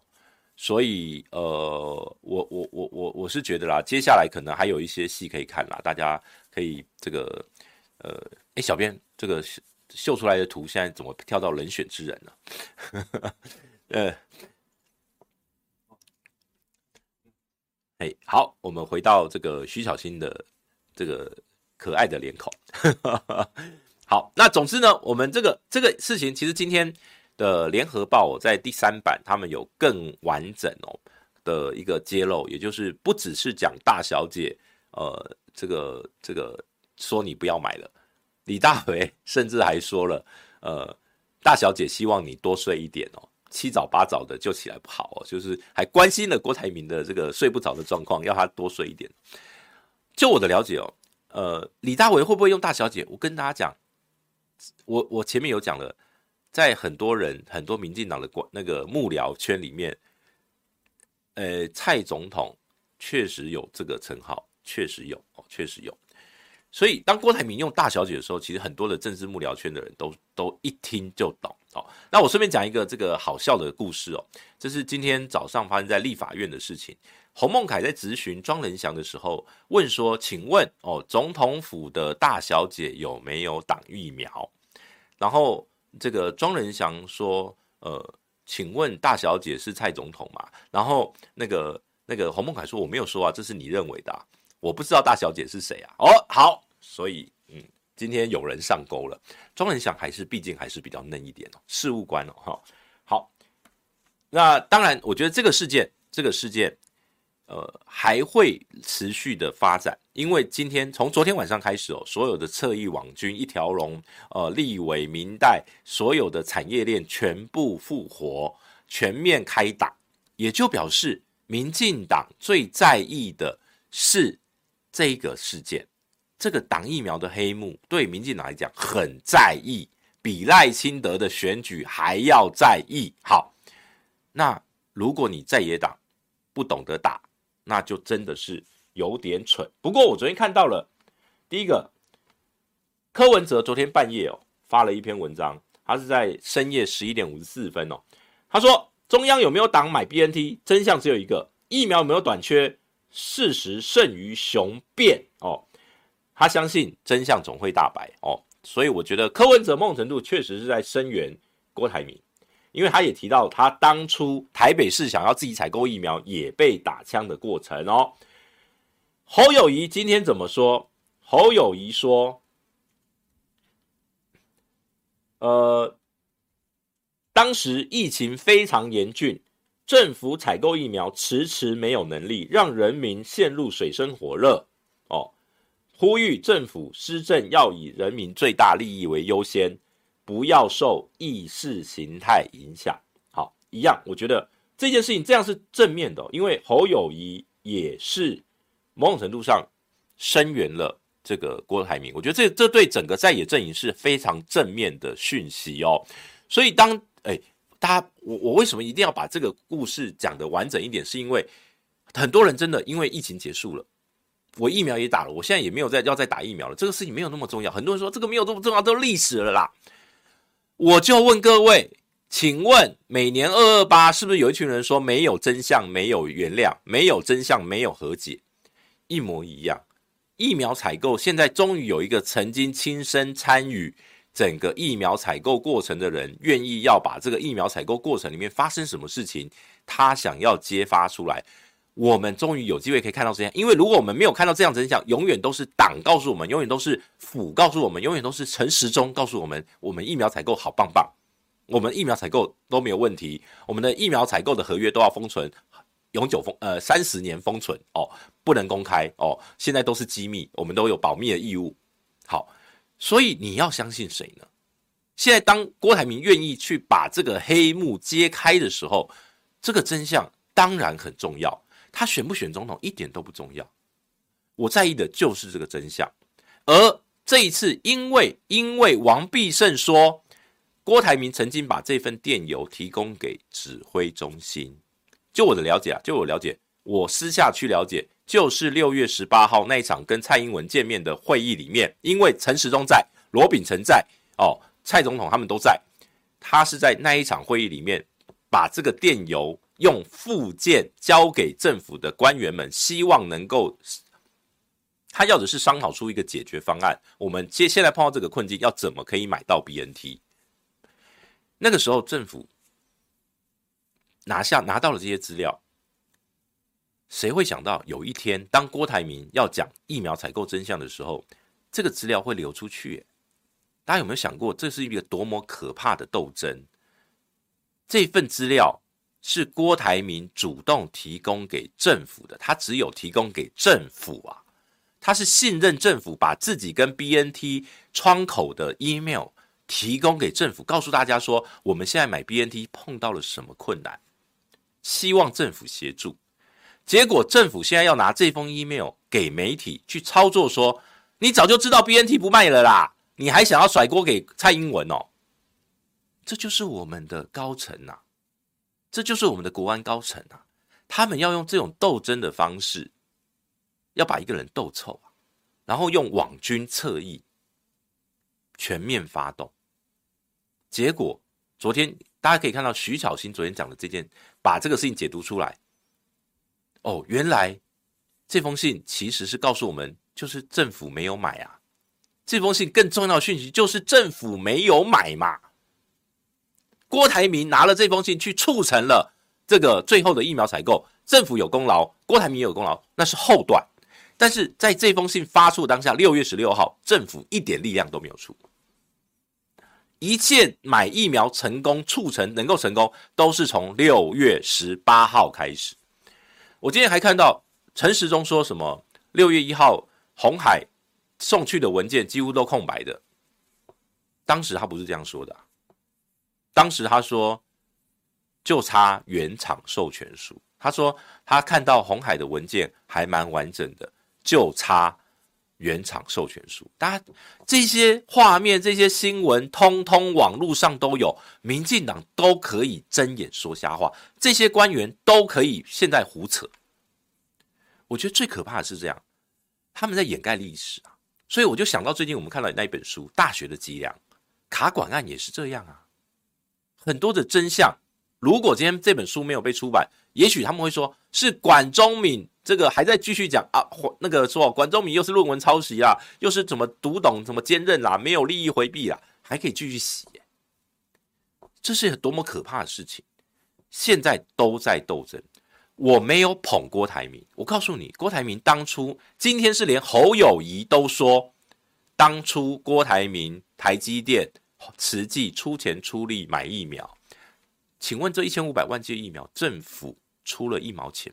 所以呃，我我我我我是觉得啦，接下来可能还有一些戏可以看啦，大家。可以这个，呃，哎，小编，这个是秀出来的图现在怎么跳到人选之人呢？<laughs> 呃，哎，好，我们回到这个徐小新的这个可爱的脸孔。<laughs> 好，那总之呢，我们这个这个事情，其实今天的联合报在第三版，他们有更完整哦的一个揭露，也就是不只是讲大小姐，呃。这个这个说你不要买了，李大为甚至还说了，呃，大小姐希望你多睡一点哦，七早八早的就起来不好哦，就是还关心了郭台铭的这个睡不着的状况，要他多睡一点。就我的了解哦，呃，李大为会不会用大小姐？我跟大家讲，我我前面有讲了，在很多人很多民进党的那个幕僚圈里面，呃，蔡总统确实有这个称号。确实有哦，确实有。所以当郭台铭用大小姐的时候，其实很多的政治幕僚圈的人都都一听就懂哦。那我顺便讲一个这个好笑的故事哦，这是今天早上发生在立法院的事情。洪孟凯在质询庄人祥的时候问说：“请问哦，总统府的大小姐有没有打疫苗？”然后这个庄人祥说：“呃，请问大小姐是蔡总统吗？”然后那个那个洪孟凯说：“我没有说啊，这是你认为的啊。”我不知道大小姐是谁啊？哦，好，所以嗯，今天有人上钩了。庄人祥还是毕竟还是比较嫩一点哦，事务官哦，哈，好。那当然，我觉得这个事件，这个事件，呃，还会持续的发展，因为今天从昨天晚上开始哦，所有的侧翼网军一条龙，呃，立委、民代，所有的产业链全部复活，全面开打，也就表示民进党最在意的是。这一个事件，这个挡疫苗的黑幕，对民进党来讲很在意，比赖清德的选举还要在意。好，那如果你在野党不懂得打，那就真的是有点蠢。不过我昨天看到了，第一个柯文哲昨天半夜哦发了一篇文章，他是在深夜十一点五十四分哦，他说中央有没有党买 BNT？真相只有一个，疫苗有没有短缺？事实胜于雄辩哦，他相信真相总会大白哦。所以我觉得柯文哲某种程度确实是在声援郭台铭，因为他也提到他当初台北市想要自己采购疫苗也被打枪的过程哦。侯友宜今天怎么说？侯友宜说：“呃，当时疫情非常严峻，政府采购疫苗迟迟没有能力，让人民陷入水深火热。哦，呼吁政府施政要以人民最大利益为优先，不要受意识形态影响。好，一样，我觉得这件事情这样是正面的，因为侯友谊也是某种程度上声援了。”这个郭台铭，我觉得这这对整个在野阵营是非常正面的讯息哦。所以当哎，大家我我为什么一定要把这个故事讲得完整一点？是因为很多人真的因为疫情结束了，我疫苗也打了，我现在也没有再要再打疫苗了。这个事情没有那么重要。很多人说这个没有这么重要，都历史了啦。我就问各位，请问每年二二八是不是有一群人说没有真相，没有原谅，没有真相，没有和解，一模一样？疫苗采购现在终于有一个曾经亲身参与整个疫苗采购过程的人，愿意要把这个疫苗采购过程里面发生什么事情，他想要揭发出来。我们终于有机会可以看到真相，因为如果我们没有看到这样真相，永远都是党告诉我们，永远都是府告诉我们，永远都是陈时中告诉我们，我们疫苗采购好棒棒，我们疫苗采购都没有问题，我们的疫苗采购的合约都要封存。永久封呃三十年封存哦，不能公开哦，现在都是机密，我们都有保密的义务。好，所以你要相信谁呢？现在当郭台铭愿意去把这个黑幕揭开的时候，这个真相当然很重要。他选不选总统一点都不重要，我在意的就是这个真相。而这一次，因为因为王必胜说郭台铭曾经把这份电邮提供给指挥中心。就我的了解啊，就我了解，我私下去了解，就是六月十八号那一场跟蔡英文见面的会议里面，因为陈时中在，罗秉成在，哦，蔡总统他们都在，他是在那一场会议里面把这个电邮用附件交给政府的官员们，希望能够，他要的是商讨出一个解决方案。我们接现在碰到这个困境，要怎么可以买到 BNT？那个时候政府。拿下拿到了这些资料，谁会想到有一天，当郭台铭要讲疫苗采购真相的时候，这个资料会流出去？大家有没有想过，这是一个多么可怕的斗争？这份资料是郭台铭主动提供给政府的，他只有提供给政府啊，他是信任政府，把自己跟 BNT 窗口的 email 提供给政府，告诉大家说，我们现在买 BNT 碰到了什么困难。希望政府协助，结果政府现在要拿这封 email 给媒体去操作，说你早就知道 BNT 不卖了啦，你还想要甩锅给蔡英文哦？这就是我们的高层呐，这就是我们的国安高层呐，他们要用这种斗争的方式，要把一个人斗臭啊，然后用网军侧翼全面发动，结果昨天。大家可以看到徐巧芯昨天讲的这件，把这个事情解读出来。哦，原来这封信其实是告诉我们，就是政府没有买啊。这封信更重要的讯息就是政府没有买嘛。郭台铭拿了这封信去促成了这个最后的疫苗采购，政府有功劳，郭台铭也有功劳，那是后段。但是在这封信发出当下，六月十六号，政府一点力量都没有出。一切买疫苗成功促成能够成功，都是从六月十八号开始。我今天还看到陈时中说什么，六月一号红海送去的文件几乎都空白的。当时他不是这样说的，当时他说就差原厂授权书。他说他看到红海的文件还蛮完整的，就差。原厂授权书，大家这些画面、这些新闻，通通网络上都有，民进党都可以睁眼说瞎话，这些官员都可以现在胡扯。我觉得最可怕的是这样，他们在掩盖历史啊。所以我就想到最近我们看到那一本书《大学的脊梁》，卡管案也是这样啊。很多的真相，如果今天这本书没有被出版，也许他们会说是管中闵这个还在继续讲啊，那个说管中闵又是论文抄袭啦，又是怎么读懂怎么兼任啦，没有利益回避啦，还可以继续洗，这是多么可怕的事情！现在都在斗争，我没有捧郭台铭，我告诉你，郭台铭当初今天是连侯友宜都说，当初郭台铭台积电慈济出钱出力买疫苗，请问这一千五百万剂疫苗，政府出了一毛钱？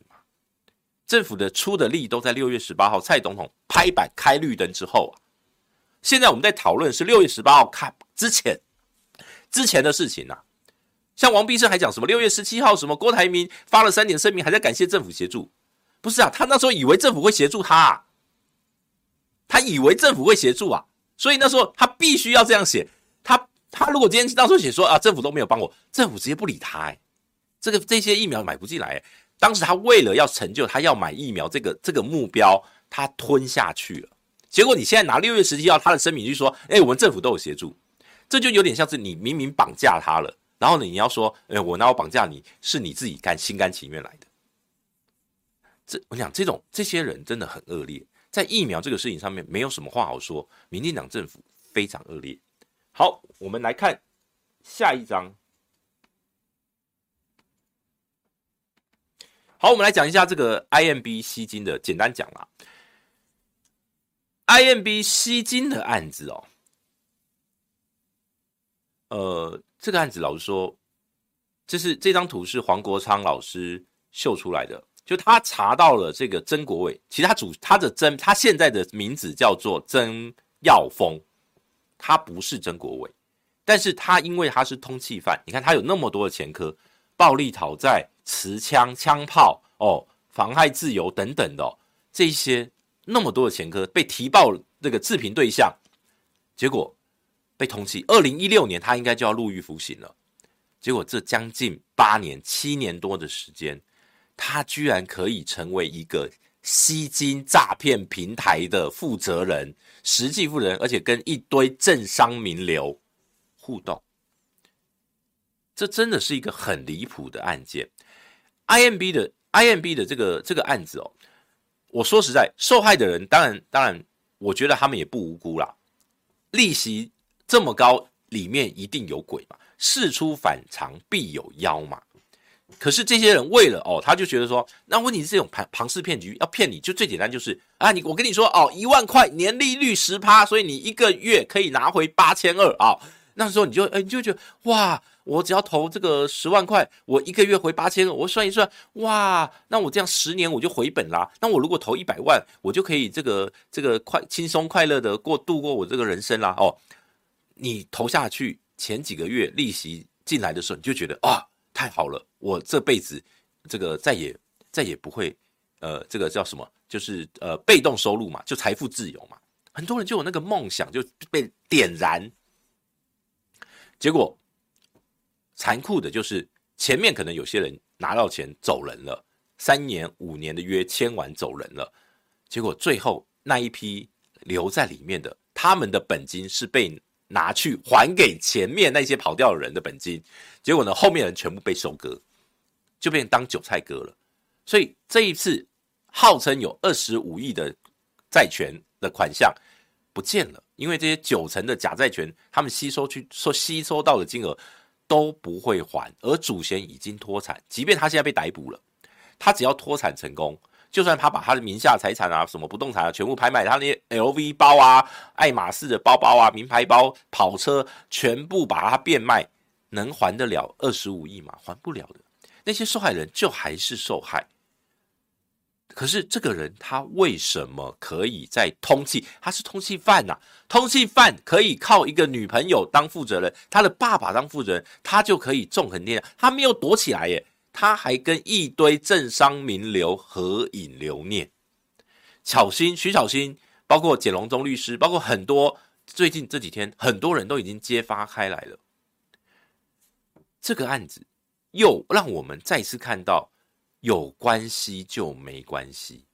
政府的出的力都在六月十八号，蔡总统拍板开绿灯之后啊。现在我们在讨论是六月十八号开之前之前的事情呐、啊。像王必胜还讲什么六月十七号什么郭台铭发了三点声明，还在感谢政府协助。不是啊，他那时候以为政府会协助他、啊，他以为政府会协助啊，所以那时候他必须要这样写。他他如果今天到时候写说啊，政府都没有帮我，政府直接不理他、欸，这个这些疫苗买不进来、当时他为了要成就他要买疫苗这个这个目标，他吞下去了。结果你现在拿六月十七号他的声明去说，哎、我们政府都有协助，这就有点像是你明明绑架他了，然后呢你要说，哎、我拿我绑架你，是你自己干心甘情愿来的。这我想这种这些人真的很恶劣，在疫苗这个事情上面没有什么话好说，民进党政府非常恶劣。好，我们来看下一章。好，我们来讲一下这个 IMB 吸金的，简单讲啦。IMB 吸金的案子哦，呃，这个案子老实说，这是这张图是黄国昌老师秀出来的，就他查到了这个曾国伟，其实他主他的曾他现在的名字叫做曾耀峰，他不是曾国伟，但是他因为他是通缉犯，你看他有那么多的前科，暴力讨债。持枪、枪炮哦，妨害自由等等的、哦、这些那么多的前科被提报这个自评对象，结果被通缉。二零一六年他应该就要入狱服刑了，结果这将近八年、七年多的时间，他居然可以成为一个吸金诈骗平台的负责人、实际负责人，而且跟一堆政商名流互动，这真的是一个很离谱的案件。IMB 的 IMB 的这个这个案子哦，我说实在，受害的人当然当然，我觉得他们也不无辜啦。利息这么高，里面一定有鬼嘛，事出反常必有妖嘛。可是这些人为了哦，他就觉得说，那问题是这种庞庞氏骗局要骗你就最简单就是啊，你我跟你说哦，一万块年利率十趴，所以你一个月可以拿回八千二啊。那时候你就哎，你就觉得哇。我只要投这个十万块，我一个月回八千，我算一算，哇，那我这样十年我就回本啦。那我如果投一百万，我就可以这个这个快轻松快乐的过度过我这个人生啦。哦，你投下去前几个月利息进来的时候，你就觉得啊，太好了，我这辈子这个再也再也不会呃，这个叫什么？就是呃被动收入嘛，就财富自由嘛。很多人就有那个梦想就被点燃，结果。残酷的就是前面可能有些人拿到钱走人了，三年五年的约签完走人了，结果最后那一批留在里面的，他们的本金是被拿去还给前面那些跑掉的人的本金，结果呢，后面人全部被收割，就变当韭菜割了。所以这一次号称有二十五亿的债权的款项不见了，因为这些九成的假债权，他们吸收去说吸收到的金额。都不会还，而祖先已经脱产。即便他现在被逮捕了，他只要脱产成功，就算他把他的名下财产啊、什么不动产啊全部拍卖，他那些 LV 包啊、爱马仕的包包啊、名牌包、跑车全部把它变卖，能还得了二十五亿吗？还不了的。那些受害人就还是受害。可是这个人他为什么可以在通缉？他是通缉犯呐、通缉犯可以靠一个女朋友当负责人，他的爸爸当负责人，他就可以纵横天下。他没有躲起来耶，他还跟一堆政商名流合影留念。巧心、徐巧心，包括简荣忠律师，包括很多最近这几天很多人都已经揭发开来了。这个案子又让我们再次看到。有关系就没关系。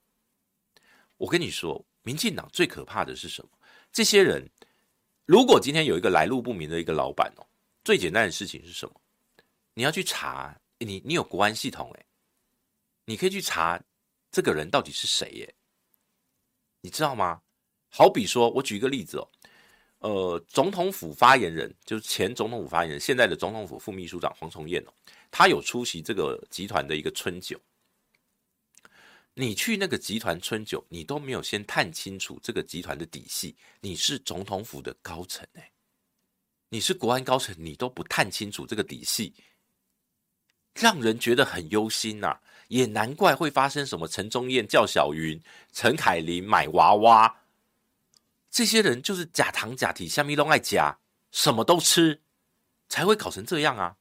我跟你说，民进党最可怕的是什么？这些人，如果今天有一个来路不明的一个老板哦，最简单的事情是什么？你要去查，你你有国安系统诶，你可以去查这个人到底是谁耶？你知道吗？好比说，我举一个例子哦，呃，总统府发言人就是前总统府发言人，现在的总统府副秘书长黄崇彦哦，他有出席这个集团的一个春酒。你去那个集团春酒，你都没有先探清楚这个集团的底细。你是总统府的高层哎，你是国安高层，你都不探清楚这个底细，让人觉得很忧心呐、也难怪会发生什么陈宗彦叫小云、陈凯琳买娃娃，这些人就是假糖假体，虾米都爱假，什么都吃，才会搞成这样啊！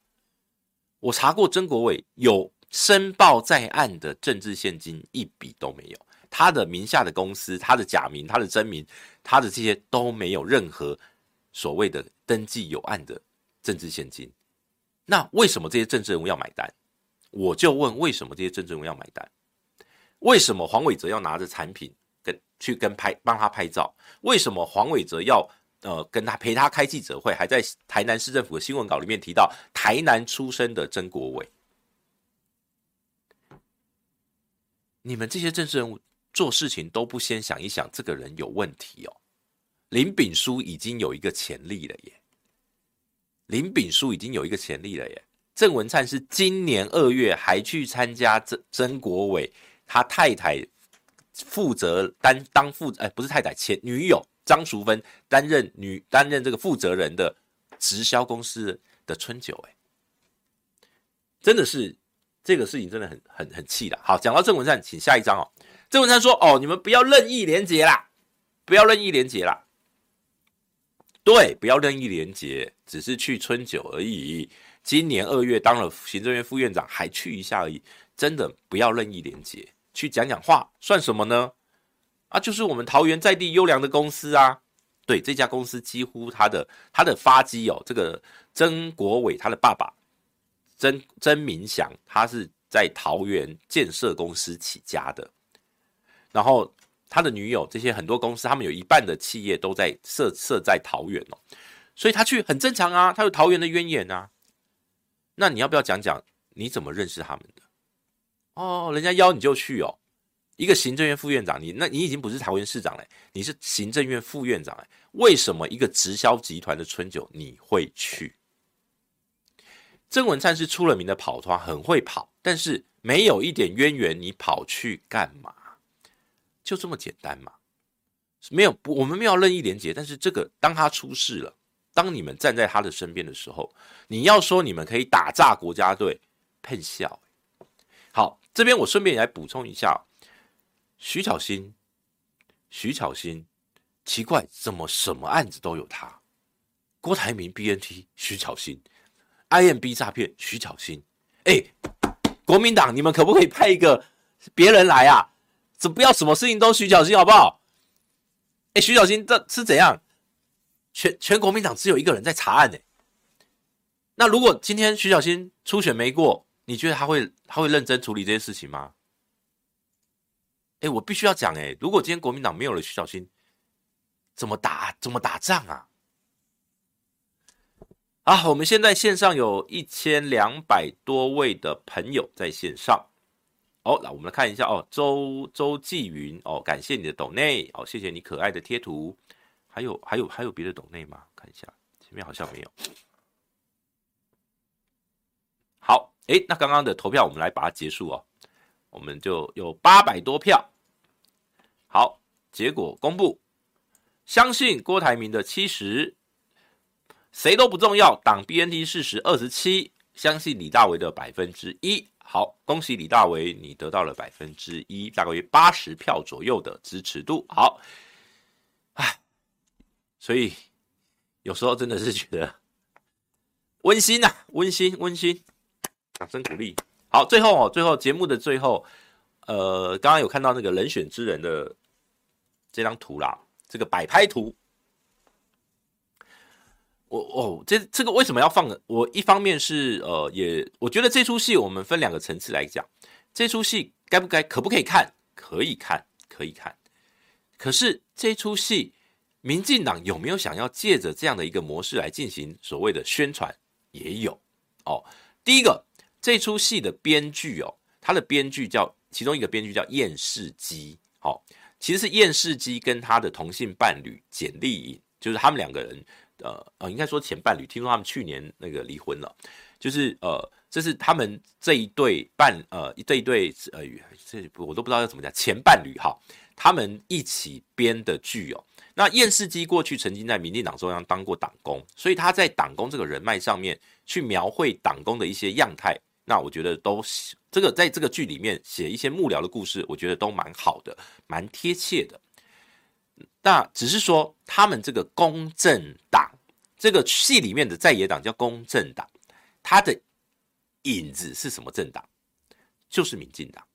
我查过曾国伟有申报在案的政治献金一笔都没有，他的名下的公司、他的假名、他的真名、他的这些都没有任何所谓的登记有案的政治献金。那为什么这些政治人物要买单？我就问，为什么这些政治人物要买单？为什么黄伟哲要拿着产品跟去跟拍帮他拍照？为什么黄伟哲要呃跟他陪他开记者会？还在台南市政府的新闻稿里面提到台南出生的曾国伟？你们这些政治人物做事情都不先想一想，这个人有问题哦。林炳书已经有一个潜力了耶，林炳书已经有一个潜力了耶。郑文灿是今年二月还去参加曾曾国伟他太太负责担当负哎不是太太前女友张淑芬担任女担任这个负责人的直销公司的春酒哎，真的是这个事情真的很很很气的。好，讲到郑文灿，请下一张哦。郑文灿说：“哦，你们不要任意连结啦，不要任意连结啦。对，不要任意连结，只是去春酒而已。”今年二月当了行政院副院长，还去一下而已，真的不要任意连结，去讲讲话算什么呢？啊，就是我们桃园在地优良的公司啊。对，这家公司几乎他的他的发迹哦，这个曾国伟他的爸爸曾曾明祥，他是在桃园建设公司起家的，然后他的女友这些很多公司，他们有一半的企业都在设设在桃园哦，所以他去很正常啊，他有桃园的渊源啊。那你要不要讲讲你怎么认识他们的？哦，人家邀你就去哦。一个行政院副院长，你那你已经不是桃园市长了，你是行政院副院长哎。为什么一个直销集团的春酒你会去？郑文灿是出了名的跑团，很会跑，但是没有一点渊源，你跑去干嘛？就这么简单嘛？没有，我们没有任意连接，但是这个当他出事了。当你们站在他的身边的时候，你要说你们可以打炸国家队，喷笑。好，这边我顺便也来补充一下，徐巧芯，徐巧芯，奇怪，怎么什么案子都有他？郭台铭 BNT，徐巧芯，IMB 诈骗，徐巧芯。哎，国民党，你们可不可以派一个别人来啊？怎不要什么事情都徐巧芯，好不好？哎，徐巧芯这是怎样？全全国民党只有一个人在查案呢。那如果今天徐小新初选没过，你觉得他会他会认真处理这些事情吗？哎，我必须要讲哎，如果今天国民党没有了徐小新，怎么打怎么打仗啊？啊，我们现在线上有一千两百多位的朋友在线上。哦，那我们来看一下哦，周周继云哦，感谢你的抖内哦，谢谢你可爱的贴图。还有还有还有别的抖内吗？看一下，前面好像没有。好，诶，那刚刚的投票我们来把它结束哦。我们就有八百多票。好，结果公布，相信郭台铭的七十，谁都不重要。党 BNT 事实二十七，相信李大为的百分之一。好，恭喜李大为，你得到了百分之一，大概约八十票左右的支持度。好，哎。所以有时候真的是觉得温馨呐，温馨温馨，掌声鼓励。好，最后哦，最后节目的最后，呃，刚刚有看到那个人选之人的这张图啦，这个摆拍图。我哦，这这个为什么要放？我一方面是呃，也我觉得这出戏我们分两个层次来讲，这出戏该不该可不可以看？可以看，可以看。可是这出戏。民进党有没有想要借着这样的一个模式来进行所谓的宣传？也有哦。第一个，这出戏的编剧哦，他的编剧叫其中一个编剧叫燕世基，好，其实是燕世基跟他的同性伴侣简莉颖，就是他们两个人，呃呃，应该说前伴侣，听说他们去年那个离婚了，就是呃，这是他们这一对伴，呃，这一对呃，这我都不知道要怎么讲，前伴侣哈，他们一起编的剧哦。那燕世基过去曾经在民进党中央当过党工，所以他在党工这个人脉上面去描绘党工的一些样态。那我觉得都这个在这个剧里面写一些幕僚的故事，我觉得都蛮好的，蛮贴切的。那只是说他们这个公正党这个戏里面的在野党叫公正党，它的影子是什么政党？就是民进党。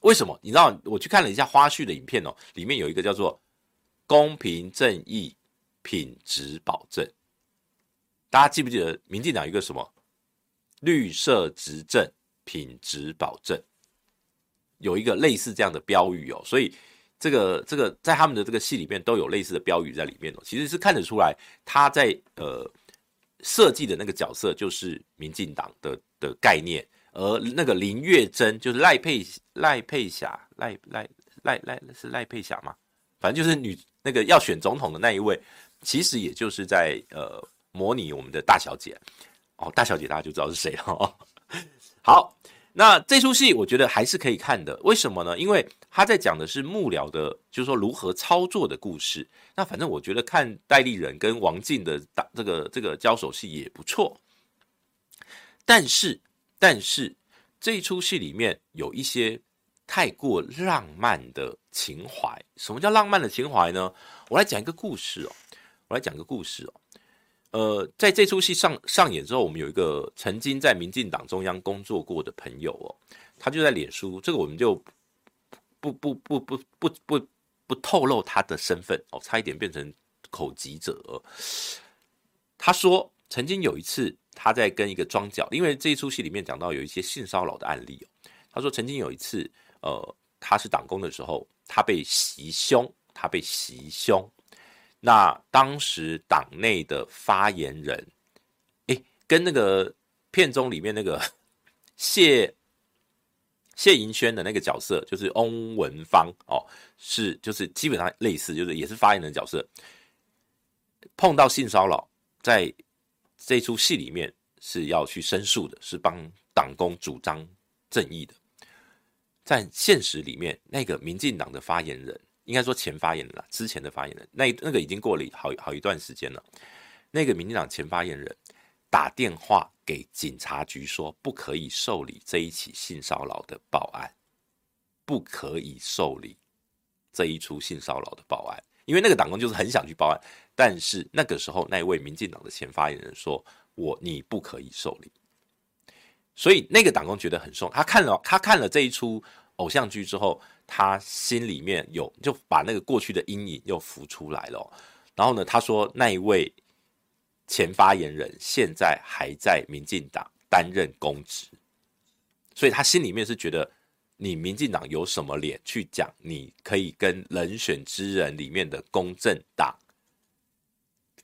为什么？你知道？我去看了一下花絮的影片哦，里面有一个叫做“公平正义品质保证”，大家记不记得民进党一个什么？绿色执政品质保证，有一个类似这样的标语哦，所以这个这个在他们的这个戏里面都有类似的标语在里面哦，其实是看得出来他在呃设计的那个角色就是民进党的的概念，而那个林月珍就是赖佩赖佩霞赖赖赖赖是赖佩霞吗？反正就是女那个要选总统的那一位，其实也就是在呃模拟我们的大小姐。哦，大小姐大家就知道是谁了哦。好，那这出戏我觉得还是可以看的。为什么呢？因为他在讲的是幕僚的，就是说如何操作的故事。那反正我觉得看戴立忍跟王静的打这个这个交手戏也不错。但是，但是这一出戏里面有一些太过浪漫的情怀。什么叫浪漫的情怀呢？我来讲一个故事哦。我来讲一个故事哦。呃，在这出戏上上演之后，我们有一个曾经在民进党中央工作过的朋友哦，他就在脸书，这个我们就不不不不不不不透露他的身份哦，差一点变成口疾者。他说，曾经有一次他在跟一个庄脚，因为这一出戏里面讲到有一些性骚扰的案例哦。他说，曾经有一次，呃，他是党工的时候，他被袭胸，他被袭胸。那当时党内的发言人，诶，跟那个片中里面那个 <laughs> 谢谢盈萱的那个角色，就是翁文芳哦，是就是基本上类似，就是也是发言人的角色。碰到性骚扰，在这出戏里面是要去申诉的，是帮党工主张正义的。在现实里面，那个民进党的发言人。应该说前发言人了，之前的发言人，那那个已经过了好好一段时间了。那个民进党前发言人打电话给警察局说，不可以受理这一起性骚扰的报案，不可以受理这一出性骚扰的报案，因为那个党工就是很想去报案，但是那个时候那位民进党的前发言人说，我你不可以受理，所以那个党工觉得很受，他看了他看了这一出偶像剧之后。他心里面有就把那个过去的阴影又浮出来了，然后呢，他说那一位前发言人现在还在民进党担任公职，所以他心里面是觉得你民进党有什么脸去讲？你可以跟人选之人里面的公正党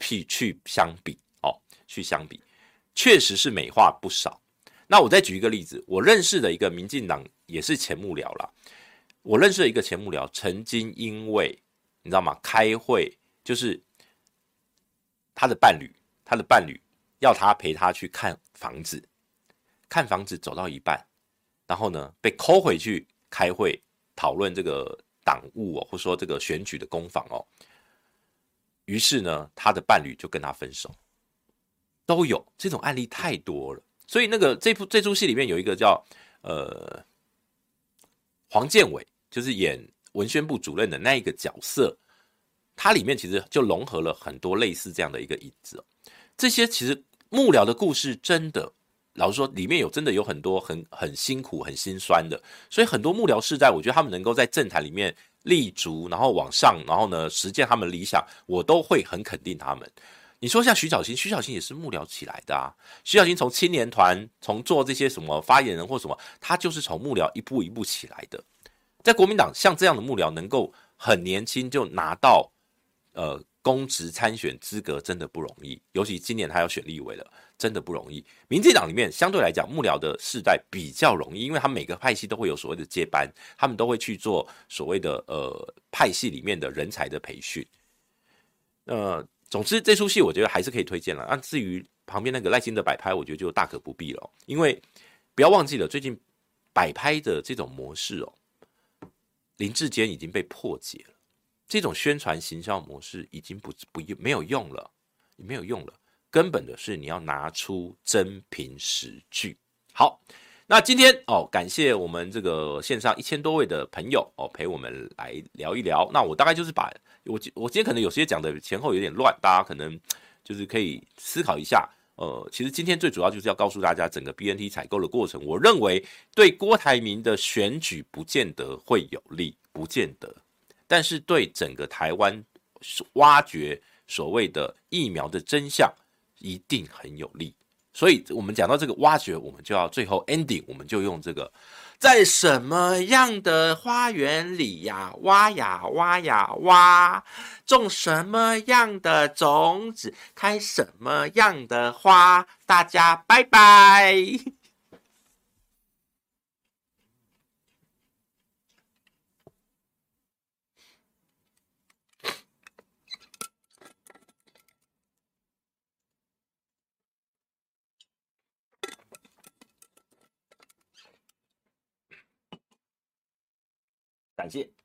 去去相比哦，去相比，确实是美化不少。那我再举一个例子，我认识的一个民进党也是前幕僚了。我认识的一个前幕僚，曾经因为你知道吗？开会就是他的伴侣，他的伴侣要他陪他去看房子，看房子走到一半，然后呢被 call 回去开会讨论这个党务哦，或者说这个选举的攻防哦。于是呢，他的伴侣就跟他分手，都有这种案例太多了。所以那个这部这出戏里面有一个叫呃。黄建伟就是演文宣部主任的那一个角色，他里面其实就融合了很多类似这样的一个影子。这些其实幕僚的故事，真的老实说，里面有真的有很多很很辛苦、很心酸的。所以很多幕僚世代，我觉得他们能够在政坛里面立足，然后往上，然后呢实践他们理想，我都会很肯定他们。你说像徐小青，徐小青也是幕僚起来的啊。徐小青从青年团，从做这些什么发言人或什么，他就是从幕僚一步一步起来的。在国民党，像这样的幕僚能够很年轻就拿到呃公职参选资格真的不容易，尤其今年他要选立委了，真的不容易。民进党里面相对来讲，幕僚的世代比较容易，因为他每个派系都会有所谓的接班，他们都会去做所谓的呃派系里面的人才的培训。呃，总之这出戏我觉得还是可以推荐了。那至于旁边那个赖清德摆拍，我觉得就大可不必了，因为不要忘记了最近摆拍的这种模式哦，林志坚已经被破解了。这种宣传行销模式已经不不没有用了，没有用了。根本的是你要拿出真凭实据。好，那今天哦，感谢我们这个线上一千多位的朋友哦，陪我们来聊一聊。那我大概就是把我我今天可能有些讲的前后有点乱，大家可能就是可以思考一下。呃，其实今天最主要就是要告诉大家整个 BNT 采购的过程，我认为对郭台铭的选举不见得会有利，不见得。但是对整个台湾挖掘所谓的疫苗的真相，一定很有利。所以，我们讲到这个挖掘，我们就要最后 ending，我们就用这个，在什么样的花园里呀，挖呀挖呀挖，种什么样的种子，开什么样的花。大家拜拜。感谢。